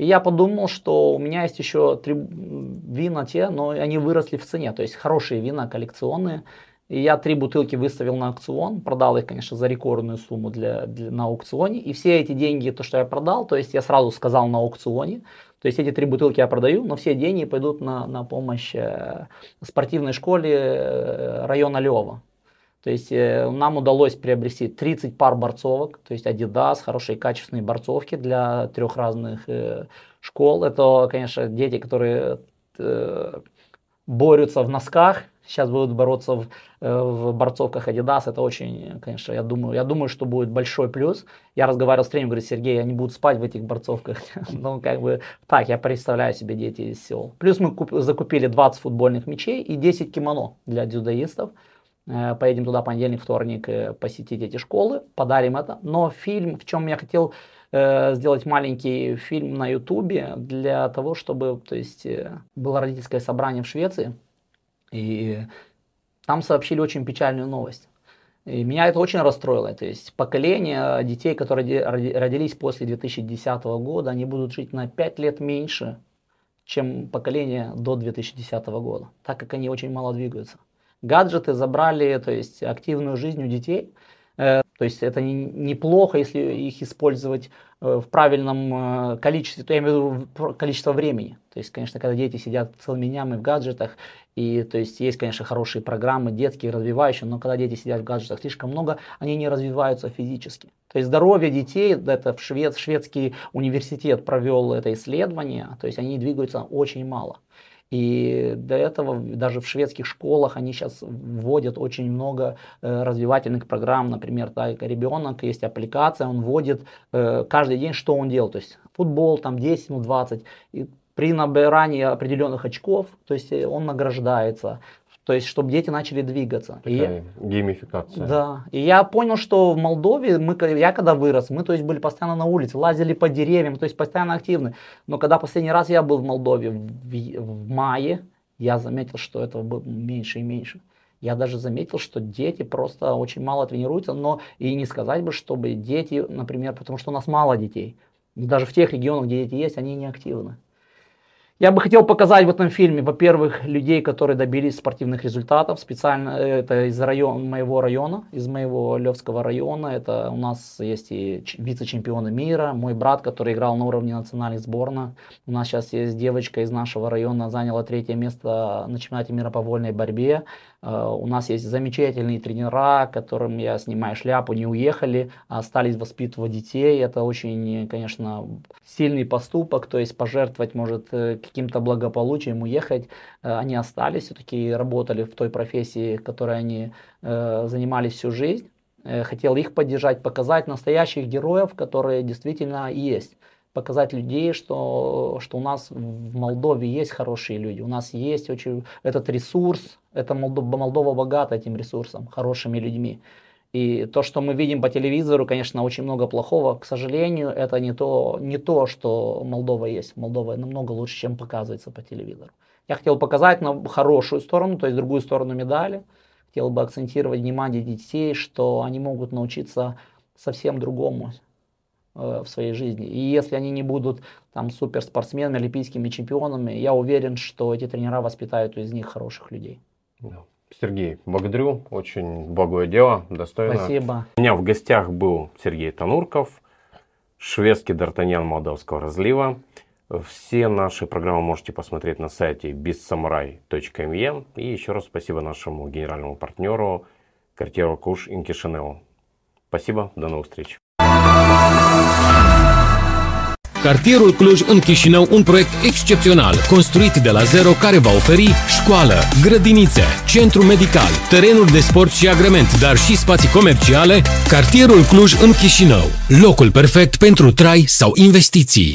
И я подумал, что у меня есть еще три вина те, но они выросли в цене. То есть хорошие вина, коллекционные. И я три бутылки выставил на аукцион, продал их, конечно, за рекордную сумму для, для, на аукционе. И все эти деньги, то, что я продал, то есть я сразу сказал на аукционе, то есть эти три бутылки я продаю, но все деньги пойдут на, на помощь э, спортивной школе э, района Лева. То есть э, нам удалось приобрести 30 пар борцовок, то есть Adidas, хорошие качественные борцовки для трех разных э, школ. Это, конечно, дети, которые э, борются в носках, сейчас будут бороться в, в борцовках Adidas. Это очень, конечно, я думаю, я думаю, что будет большой плюс. Я разговаривал с тренером, говорю, Сергей, они будут спать в этих борцовках. ну, как бы так, я представляю себе дети из сел. Плюс мы куп, закупили 20 футбольных мячей и 10 кимоно для дзюдоистов. Э, поедем туда понедельник, вторник э, посетить эти школы, подарим это. Но фильм, в чем я хотел э, сделать маленький фильм на Ютубе для того, чтобы, то есть, было родительское собрание в Швеции, и там сообщили очень печальную новость. И меня это очень расстроило. То есть поколение детей, которые родились после 2010 года, они будут жить на 5 лет меньше, чем поколение до 2010 года, так как они очень мало двигаются. Гаджеты забрали то есть, активную жизнь у детей. Э, то есть это неплохо, если их использовать э, в правильном э, количестве, то я имею в виду количество времени. То есть, конечно, когда дети сидят целыми днями в гаджетах, и то есть есть, конечно, хорошие программы, детские, развивающие, но когда дети сидят в гаджетах слишком много, они не развиваются физически. То есть здоровье детей, это в швед, шведский университет провел это исследование, то есть они двигаются очень мало. И до этого даже в шведских школах они сейчас вводят очень много э, развивательных программ. Например, так, ребенок, есть аппликация, он вводит э, каждый день, что он делал. То есть футбол там 10, ну 20. И при набирании определенных очков, то есть э, он награждается. То есть, чтобы дети начали двигаться. Такая и, геймификация. Да. И я понял, что в Молдове, мы, я когда вырос, мы то есть, были постоянно на улице, лазили по деревьям, то есть постоянно активны. Но когда последний раз я был в Молдове в, в мае, я заметил, что этого было меньше и меньше. Я даже заметил, что дети просто очень мало тренируются, но и не сказать бы, чтобы дети, например, потому что у нас мало детей. Даже в тех регионах, где дети есть, они не активны. Я бы хотел показать в этом фильме, во-первых, людей, которые добились спортивных результатов. Специально э, это из района, моего района, из моего Левского района. Это у нас есть и вице-чемпионы мира. Мой брат, который играл на уровне национальных сборной. У нас сейчас есть девочка из нашего района, заняла третье место на чемпионате мира по вольной борьбе. Э, у нас есть замечательные тренера, которым я снимаю шляпу, не уехали, а остались воспитывать детей. Это очень, конечно, сильный поступок, то есть пожертвовать, может, э, каким-то благополучием, уехать. Э, они остались, все-таки работали в той профессии, которой они занимались всю жизнь. Хотел их поддержать, показать настоящих героев, которые действительно есть показать людей, что, что у нас в Молдове есть хорошие люди, у нас есть очень этот ресурс, это Молдова, Молдова богата этим ресурсом, хорошими людьми. И то, что мы видим по телевизору, конечно, очень много плохого. К сожалению, это не то, не то, что Молдова есть. Молдова намного лучше, чем показывается по телевизору. Я хотел показать на хорошую сторону, то есть другую сторону медали. Хотел бы акцентировать внимание детей, что они могут научиться совсем другому, в своей жизни. И если они не будут там суперспортсменами, олимпийскими чемпионами, я уверен, что эти тренера воспитают из них хороших людей. Сергей, благодарю. Очень благое дело, достойно. Спасибо. У меня в гостях был Сергей Танурков, шведский д'Артаньян Молдавского разлива. Все наши программы можете посмотреть на сайте bizsamurai.me. И еще раз спасибо нашему генеральному партнеру Cartier Куш Инкишинео. Спасибо, до новых встреч. Cartierul Cluj în Chișinău, un proiect excepțional, construit de la zero care va oferi școală, grădinițe, centru medical, terenuri de sport și agrement, dar și spații comerciale. Cartierul Cluj în Chișinău, locul perfect pentru trai sau investiții.